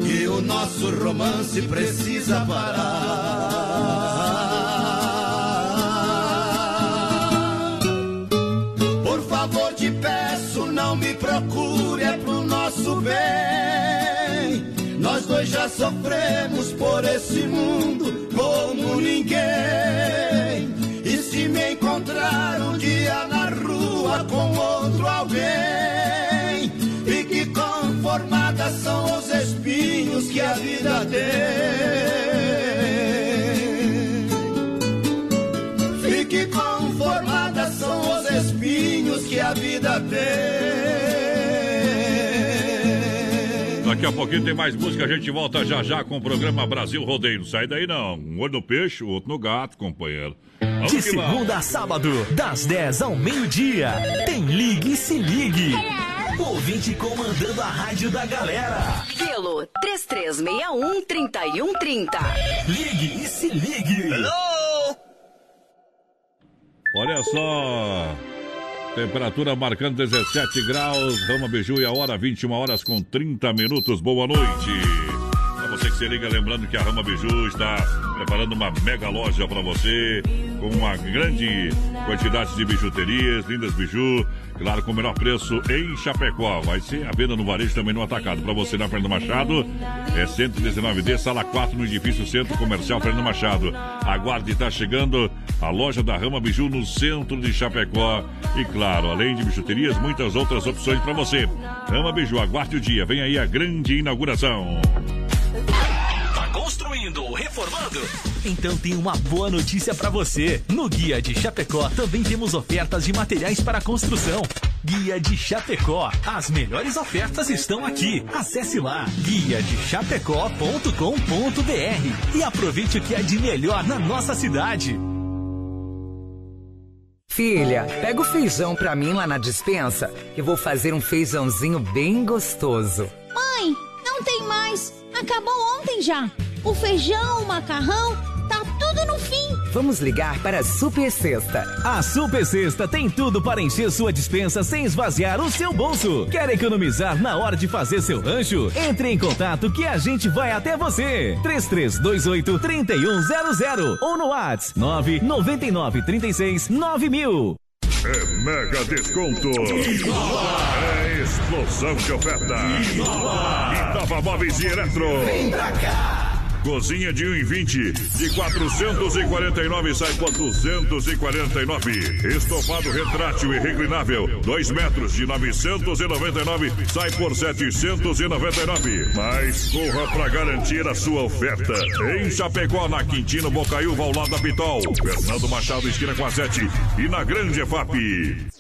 E o nosso romance precisa parar. Por favor, te peço, não me procure, pro nosso bem. Nós dois já sofremos por esse mundo como ninguém. E se me encontrar um dia na rua com outro alguém, fique conformada, são os espinhos que a vida tem. Fique conformada, são os espinhos que a vida tem. Daqui a pouquinho tem mais música, a gente volta já já com o programa Brasil Rodeio. Não sai daí não. Um olho no peixe, o outro no gato, companheiro. Vamos De segunda a sábado, das 10 ao meio-dia, tem Ligue e Se Ligue. Ouvinte comandando a rádio da galera. Pelo 3361-3130. Ligue e Se Ligue. Olha só. Temperatura marcando 17 graus. Rama Beiju e a hora 21 horas com 30 minutos. Boa noite. Se liga, lembrando que a Rama Beiju está preparando uma mega loja para você, com uma grande quantidade de bijuterias, lindas biju, claro, com o menor preço em Chapecó. Vai ser a venda no varejo também no atacado. Para você na Fernando Machado, é 119D, sala 4, no edifício Centro Comercial Fernando Machado. Aguarde, está chegando a loja da Rama Biju no centro de Chapecó. E claro, além de bijuterias, muitas outras opções para você. Rama Biju, aguarde o dia, vem aí a grande inauguração. Construindo reformando? Então tem uma boa notícia para você. No Guia de Chapecó também temos ofertas de materiais para construção. Guia de Chapecó. As melhores ofertas estão aqui. Acesse lá guia de chapecó.com.br e aproveite o que é de melhor na nossa cidade. Filha, pega o feijão pra mim lá na dispensa, que vou fazer um feijãozinho bem gostoso. Mãe, não tem mais. Acabou ontem já. O feijão, o macarrão, tá tudo no fim. Vamos ligar para a Super Sexta. A Super Sexta tem tudo para encher sua dispensa sem esvaziar o seu bolso. Quer economizar na hora de fazer seu rancho? Entre em contato que a gente vai até você. 3328 3100 ou no WhatsApp 999 36 9000. É mega desconto. É explosão de oferta. Inova Móveis e Eletro. Vem pra cá. Cozinha de 1,20 de 449 sai por 249. Estofado retrátil e reclinável 2 metros de 999 sai por 799. Mas corra para garantir a sua oferta. Em Chapecó, na Quintino Bocaiúva, ao lado da Pitol. Fernando Machado, esquina com a 7 e na Grande EFAP.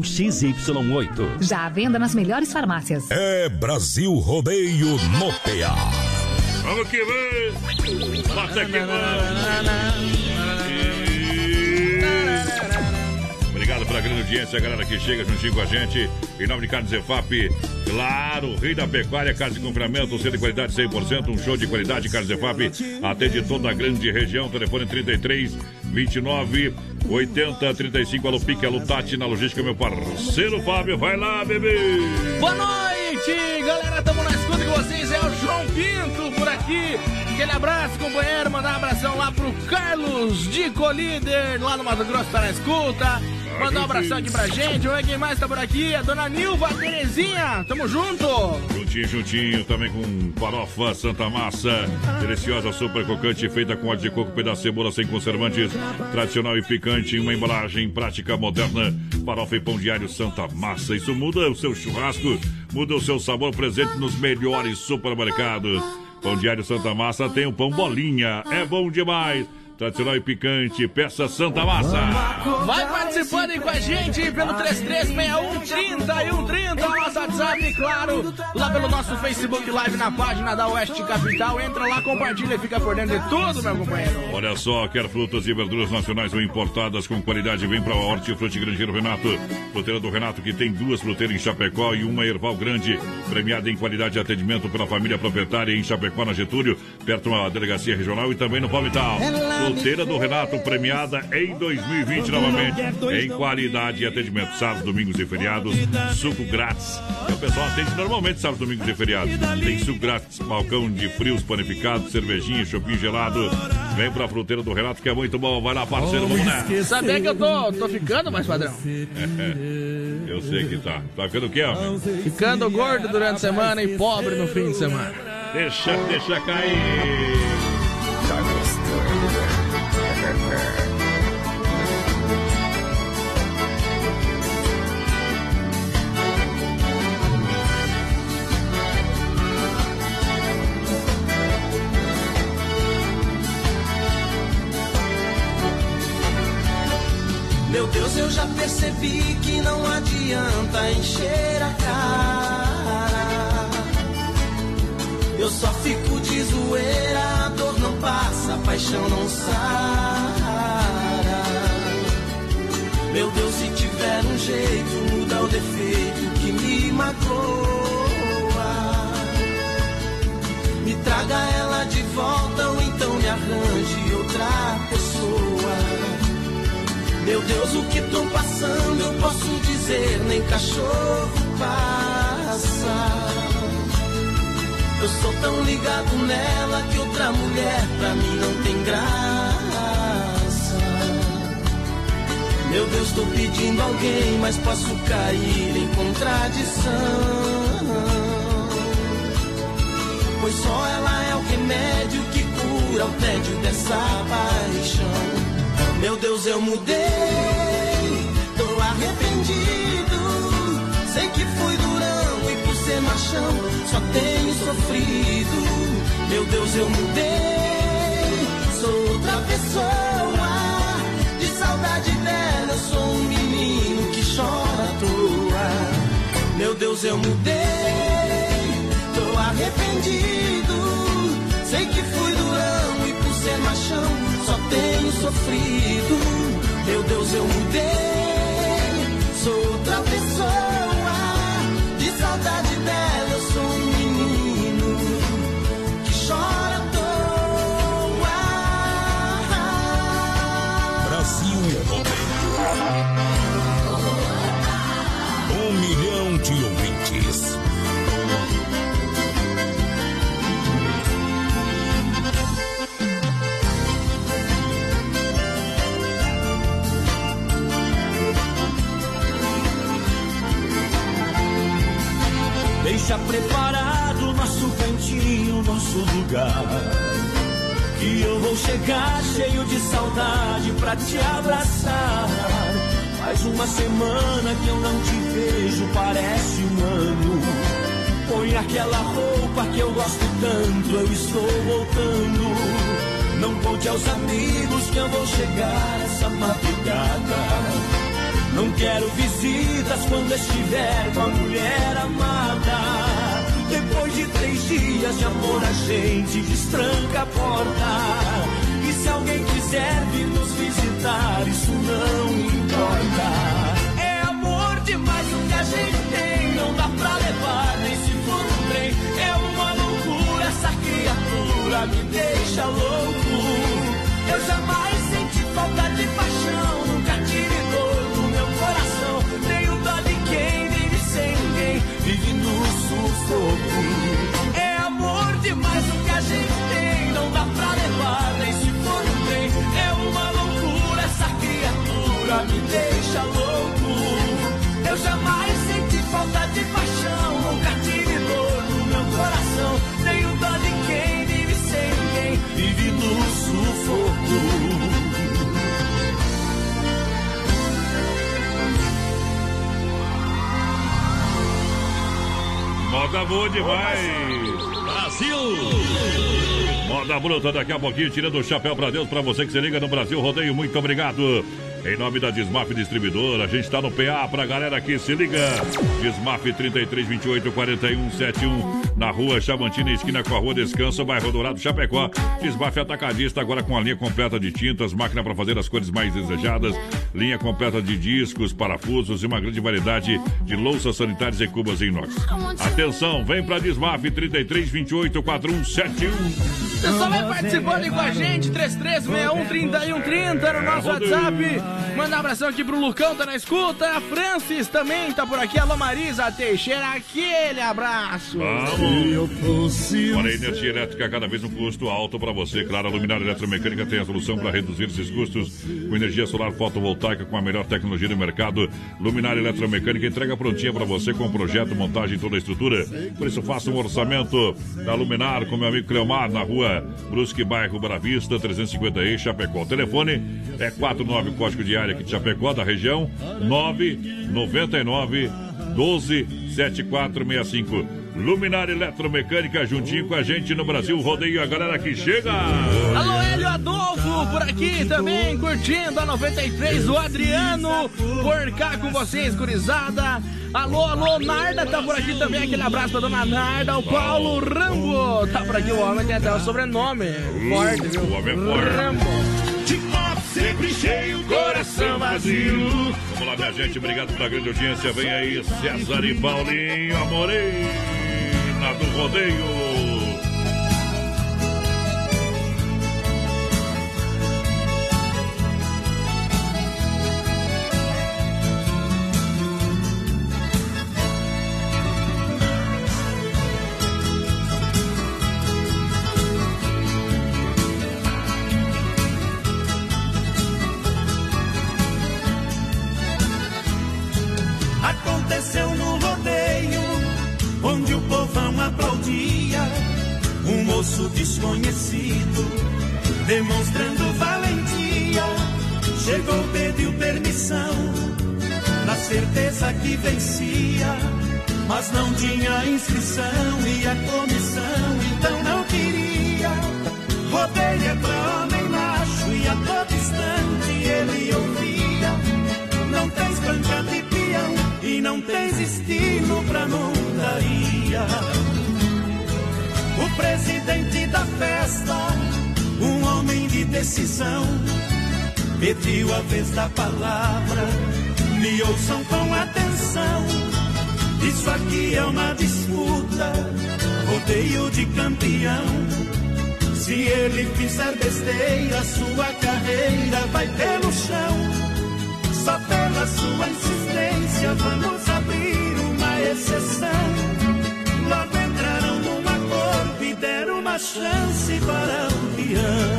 XY8. Já à venda nas melhores farmácias. É Brasil Rodeio no PA. Vamos que vem! Bota que vamos! Obrigado pela grande audiência, a galera que chega juntinho com a gente. Em nome de Carnes Zefap, claro, rei da pecuária, carne de confinamento, sendo de qualidade 100%, um show de qualidade, Carnes Zefap. Atende toda a grande região, telefone 33 29 80 35. Alô Pique, alô Tati, na logística, meu parceiro Fábio. Vai lá, bebê! Boa noite, galera, tamo na escuta com vocês. É o João Pinto por aqui. Aquele abraço, companheiro. Mandar um abração lá pro Carlos de Colíder, lá no Mato Grosso, tá na escuta. Mandar um abração aqui pra gente. Ver quem mais tá por aqui. A dona Nilva Terezinha. Tamo junto. Juntinho, juntinho, também com farofa Santa Massa. Deliciosa, super crocante, feita com óleo de coco, pedaço de cebola sem conservantes. Tradicional e picante, em uma embalagem prática moderna. Farofa e pão diário Santa Massa. Isso muda o seu churrasco, muda o seu sabor presente nos melhores supermercados. Pão diário Santa Massa tem o pão bolinha. É bom demais. Tradicional e picante, peça Santa Massa. Vai participando aí com a gente pelo 336130 e 130, nosso WhatsApp, e claro, lá pelo nosso Facebook Live na página da Oeste Capital. Entra lá, compartilha e fica por dentro de tudo, meu companheiro. Olha só, quer frutas e verduras nacionais ou importadas com qualidade, vem pra Hortifruti Grangeiro Renato. Fruteira do Renato, que tem duas fruteiras em Chapecó e uma Erval Grande, premiada em qualidade de atendimento pela família proprietária em Chapecó, na Getúlio, perto da delegacia regional e também no Palmital. Fruteira do Renato, premiada em 2020 novamente, em qualidade e atendimento. Sábados, domingos e feriados, suco grátis. E o pessoal atende normalmente sábados, domingos e feriados. Tem suco grátis, balcão de frios panificados, cervejinha, chopinho gelado. Vem pra Fruteira do Renato, que é muito bom. Vai lá, parceiro, vamos nessa. Sabia que eu tô, tô ficando mais padrão? *laughs* Eu sei que tá. Tá ficando o quê, homem? Ficando gordo durante a semana e pobre no fim de semana. Deixa, deixa cair. Deus, eu já percebi que não adianta encher a cara. Eu só fico de zoeira, a dor não passa, a paixão não sara. Meu Deus, se tiver um jeito, muda o defeito que me magoa. Me traga ela de volta ou então me arranje outra pessoa. Meu Deus, o que tô passando eu posso dizer, nem cachorro passa. Eu sou tão ligado nela que outra mulher pra mim não tem graça. Meu Deus, tô pedindo alguém, mas posso cair em contradição. Pois só ela é o remédio que cura o tédio dessa paixão. Meu Deus, eu mudei, tô arrependido. Sei que fui durão e por ser machão só tenho sofrido. Meu Deus, eu mudei, sou outra pessoa. De saudade dela, eu sou um menino que chora à toa. Meu Deus, eu mudei, tô arrependido. Sei que fui durão e por ser machão só tenho sofrido. Meu Deus, eu mudei, sou outra pessoa. Nosso lugar. Que eu vou chegar cheio de saudade pra te abraçar. Faz uma semana que eu não te vejo, parece um ano. Põe aquela roupa que eu gosto tanto, eu estou voltando. Não conte aos amigos que eu vou chegar essa madrugada. Não quero visitas quando estiver com a mulher amada. Dias de amor, a gente destranca a porta. E se alguém quiser vir nos visitar, isso não importa. É amor demais o que a gente tem, não dá pra levar nem se for um trem. É uma loucura, essa criatura me deixa louco. Eu jamais senti falta de paixão, nunca tive dor no meu coração. Tenho dó de quem vive sem ninguém, vive no sufoco. Me deixa louco. Eu jamais senti falta de paixão, nunca tive dor no meu coração. Tenho dó de quem vive sem ninguém, vive no sufoco. Moda boa demais. Brasil! Moda bruta daqui a pouquinho, tirando o chapéu pra Deus, pra você que se liga no Brasil Rodeio, muito obrigado. Em nome da Desmaf Distribuidor, a gente tá no PA pra galera que se liga. Desmaf 33 28 41 71 na rua Chavantina, esquina com a rua Descanso, bairro Dourado, Chapecó. Desmaf Atacadista, agora com a linha completa de tintas, máquina para fazer as cores mais desejadas, linha completa de discos, parafusos e uma grande variedade de louças sanitárias e cubas em inox. Atenção, vem pra Desmaf 33 28 41 71. Pessoal, vai participando aí com a gente, 3361 3130 no nosso WhatsApp. Manda um abração aqui pro Lucão, tá na escuta. A Francis também tá por aqui. Alô, Marisa Teixeira, aquele abraço. Vamos! Olha, a energia elétrica cada vez um custo alto para você. Claro, a Luminária Eletromecânica tem a solução para reduzir esses custos com energia solar fotovoltaica com a melhor tecnologia do mercado. Luminária Eletromecânica entrega prontinha para você com projeto, montagem e toda a estrutura. Por isso, faça um orçamento da Luminar com meu amigo Cleomar na rua Brusque, bairro Baravista, 350E, Chapecó. O telefone é 49, código de área aqui de Chapecó, da região, 999 12 7465. Luminária Eletromecânica juntinho com a gente no Brasil Rodeio, a galera que chega. Alô, Hélio Adolfo, por aqui também, curtindo a 93, o Adriano, por cá com vocês, gurizada. Alô, alô, Narda tá por aqui também, aquele abraço pra dona Narda, o Paulo Rambo, tá por aqui, o homem tem até o sobrenome, forte, viu? O homem é forte. Rambo. Sempre cheio, coração vazio. Vamos lá, minha gente, obrigado pela grande audiência. Vem aí, César e Paulinho, a morena do rodeio. Que vencia. Mas não tinha inscrição e a comissão então não queria. Rodeio é pra homem macho e a todo instante ele ouvia. Não tens banca de peão e não tens destino pra montaria. O presidente da festa, um homem de decisão, pediu a vez da palavra. Me ouçam com atenção. Isso aqui é uma disputa, rodeio de campeão. Se ele fizer besteira, sua carreira vai pelo chão. Só pela sua insistência vamos abrir uma exceção. Logo entraram num acordo e deram uma chance para o peão.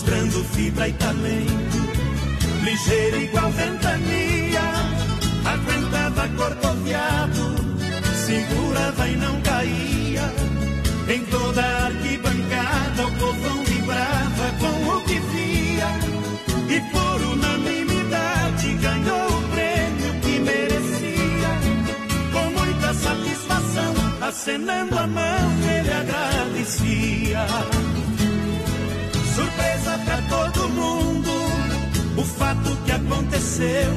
Mostrando fibra e talento, ligeiro igual ventania, aguentava corcoviado, segurava e não caía. Em toda arquibancada o povão vibrava com o que via, e por unanimidade ganhou o prêmio que merecia. Com muita satisfação, acenando a mão, ele agradecia. Pra todo mundo, o fato que aconteceu.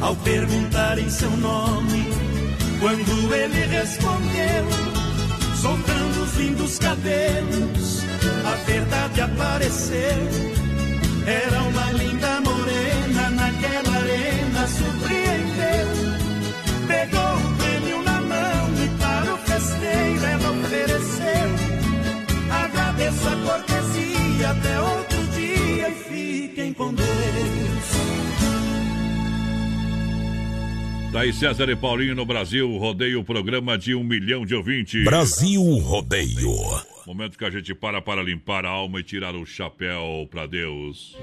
Ao perguntarem seu nome, quando ele respondeu, soltando os lindos cabelos, a verdade apareceu. Era uma linda morena naquela arena, surpreendeu. Pegou o prêmio na mão e para o festeiro ela ofereceu. Agradeço a cortesia, até outro dia e fiquem com Deus. Daí César e Paulinho no Brasil, rodeio o programa de um milhão de ouvintes. Brasil Rodeio. Momento que a gente para para limpar a alma e tirar o chapéu para Deus.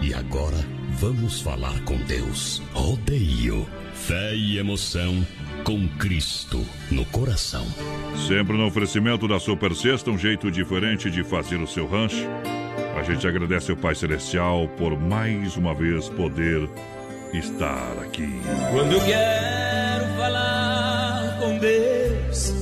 E agora vamos falar com Deus. Rodeio. Fé e emoção com Cristo no coração. Sempre no oferecimento da Super Sexta, um jeito diferente de fazer o seu rancho. A gente agradece ao Pai Celestial por mais uma vez poder estar aqui. Quando eu quero falar com Deus,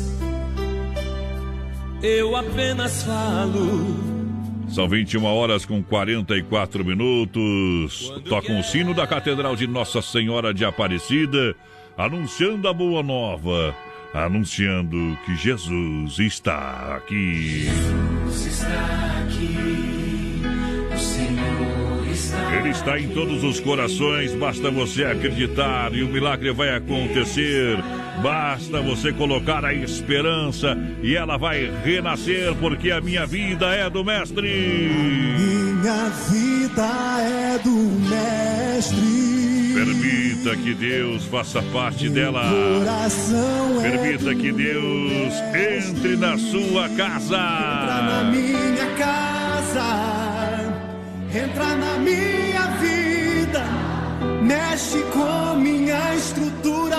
eu apenas falo. São 21 horas com 44 minutos. Toca um sino da Catedral de Nossa Senhora de Aparecida, anunciando a boa nova, anunciando que Jesus está aqui. Jesus está aqui, o Senhor está Ele está em todos os corações, basta você acreditar e o milagre vai acontecer. Basta você colocar a esperança e ela vai renascer, porque a minha vida é do Mestre. Minha vida é do Mestre. Permita que Deus faça parte dela. É Permita que Deus entre na sua casa. Entra na minha casa, entra na minha vida, mexe com minha estrutura,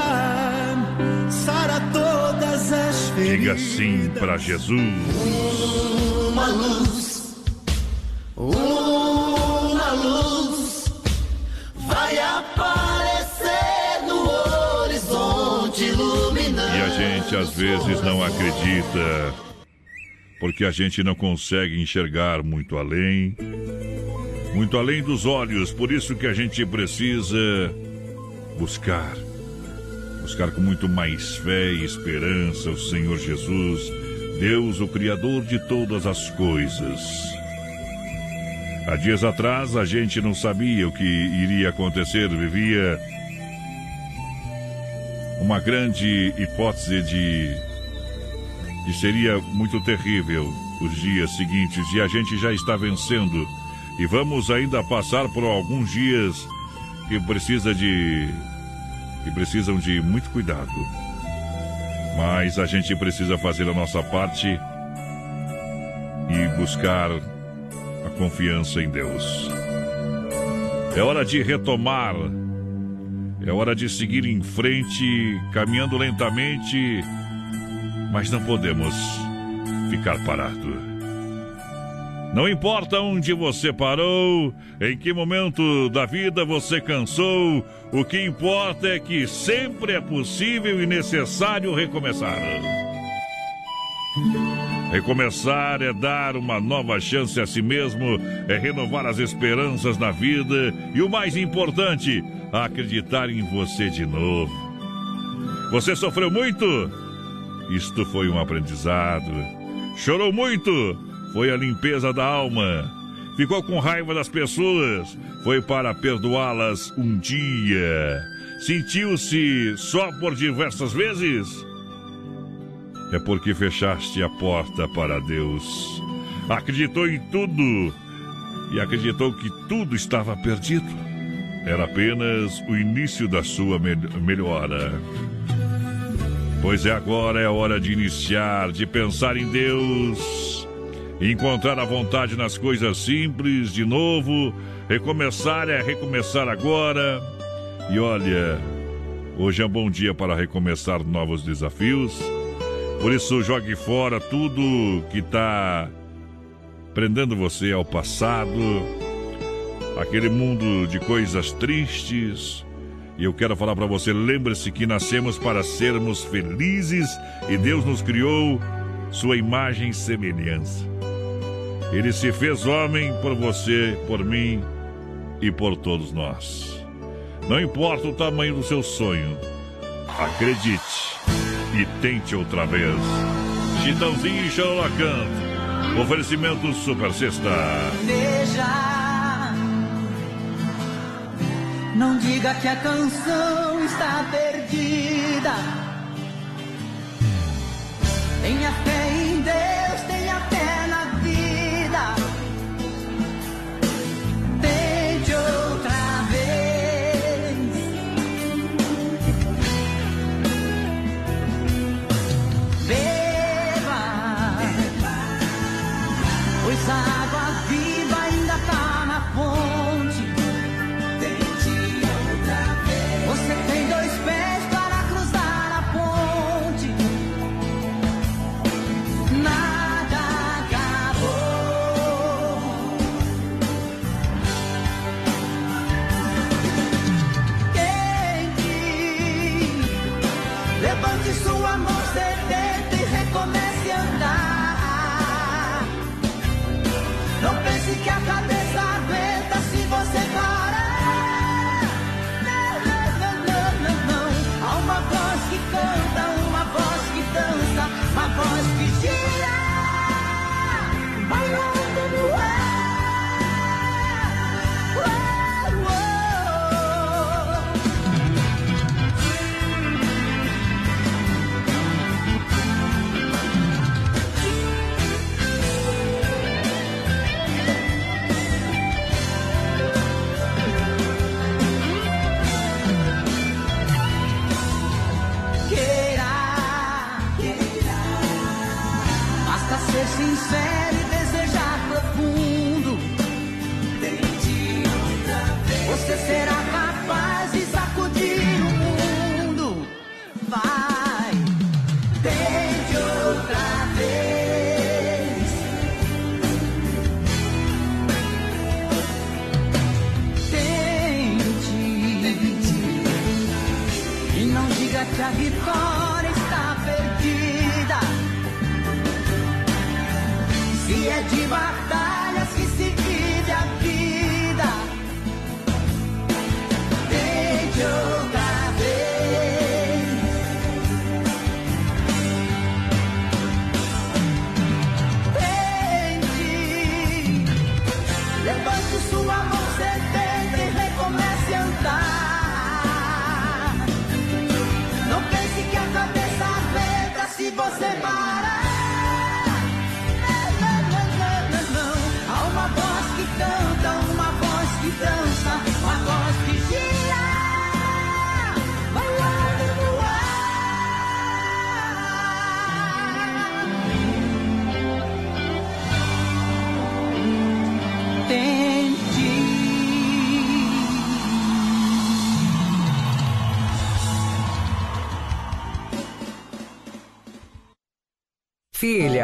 sara todas as feridas. Diga sim para Jesus. Uma luz, uma luz vai aparecer no horizonte iluminando. E a gente às vezes não acredita, porque a gente não consegue enxergar muito além, muito além dos olhos. Por isso que a gente precisa buscar, buscar com muito mais fé e esperança o Senhor Jesus, Deus, o Criador de todas as coisas. Há dias atrás a gente não sabia o que iria acontecer, vivia uma grande hipótese de que seria muito terrível os dias seguintes e a gente já está vencendo e vamos ainda passar por alguns dias que precisa de que precisam de muito cuidado. Mas a gente precisa fazer a nossa parte e buscar a confiança em Deus. É hora de retomar. É hora de seguir em frente, caminhando lentamente, mas não podemos ficar parado. Não importa onde você parou, em que momento da vida você cansou, o que importa é que sempre é possível e necessário recomeçar. Recomeçar é dar uma nova chance a si mesmo, é renovar as esperanças na vida e o mais importante, acreditar em você de novo. Você sofreu muito? Isto foi um aprendizado. Chorou muito? Foi a limpeza da alma. Ficou com raiva das pessoas? Foi para perdoá-las um dia. Sentiu-se só por diversas vezes? É porque fechaste a porta para Deus. Acreditou em tudo e acreditou que tudo estava perdido. Era apenas o início da sua me melhora. Pois é agora é hora de iniciar, de pensar em Deus, encontrar a vontade nas coisas simples de novo, recomeçar é recomeçar agora. E olha, hoje é um bom dia para recomeçar novos desafios por isso, jogue fora tudo que está prendendo você ao passado, aquele mundo de coisas tristes. E eu quero falar para você: lembre-se que nascemos para sermos felizes e Deus nos criou sua imagem e semelhança. Ele se fez homem por você, por mim e por todos nós. Não importa o tamanho do seu sonho, acredite e tente outra vez. Chitãozinho e Xalala Canto. Oferecimento Super Sexta. Veja, não diga que a canção está perdida. Tenha fé em Deus,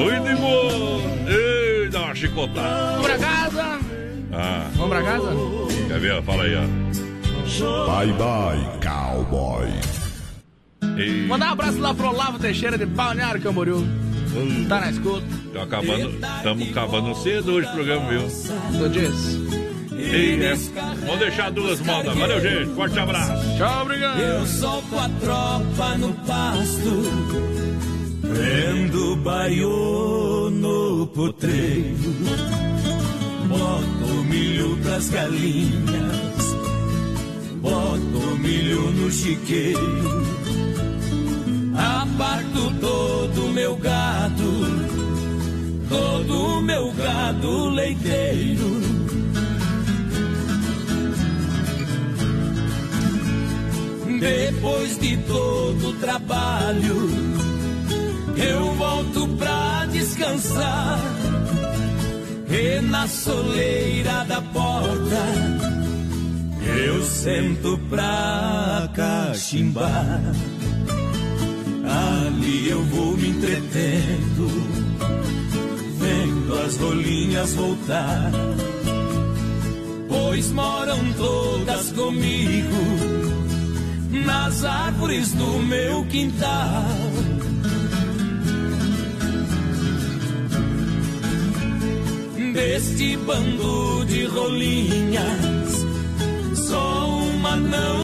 Tô. Tô indo embora. Ei, dá uma chicotada. Vamos pra casa. Ah. Vamos pra casa? Quer ver? Fala aí, ó. Bye bye, cowboy. Ei. Mandar um abraço lá pro Olavo Teixeira de Balneário Camboriú. Tá na escuta. Tá acabando, estamos acabando cedo hoje o programa, viu? Tu diz. Ei, é. Vamos deixar duas modas. Valeu, gente. Forte abraço. Tchau, obrigado. Eu solto a tropa no pasto, prendo baiô no potreiro, boto milho pras galinhas, boto milho no chiqueiro, aparto todo meu gado, todo meu gado leiteiro. Depois de todo o trabalho, eu volto pra descansar. E na soleira da porta, eu sento pra cachimbar. Ali eu vou me entretendo, vendo as rolinhas voltar. Pois moram todas comigo nas árvores do meu quintal. Deste bando de rolinhas, só uma não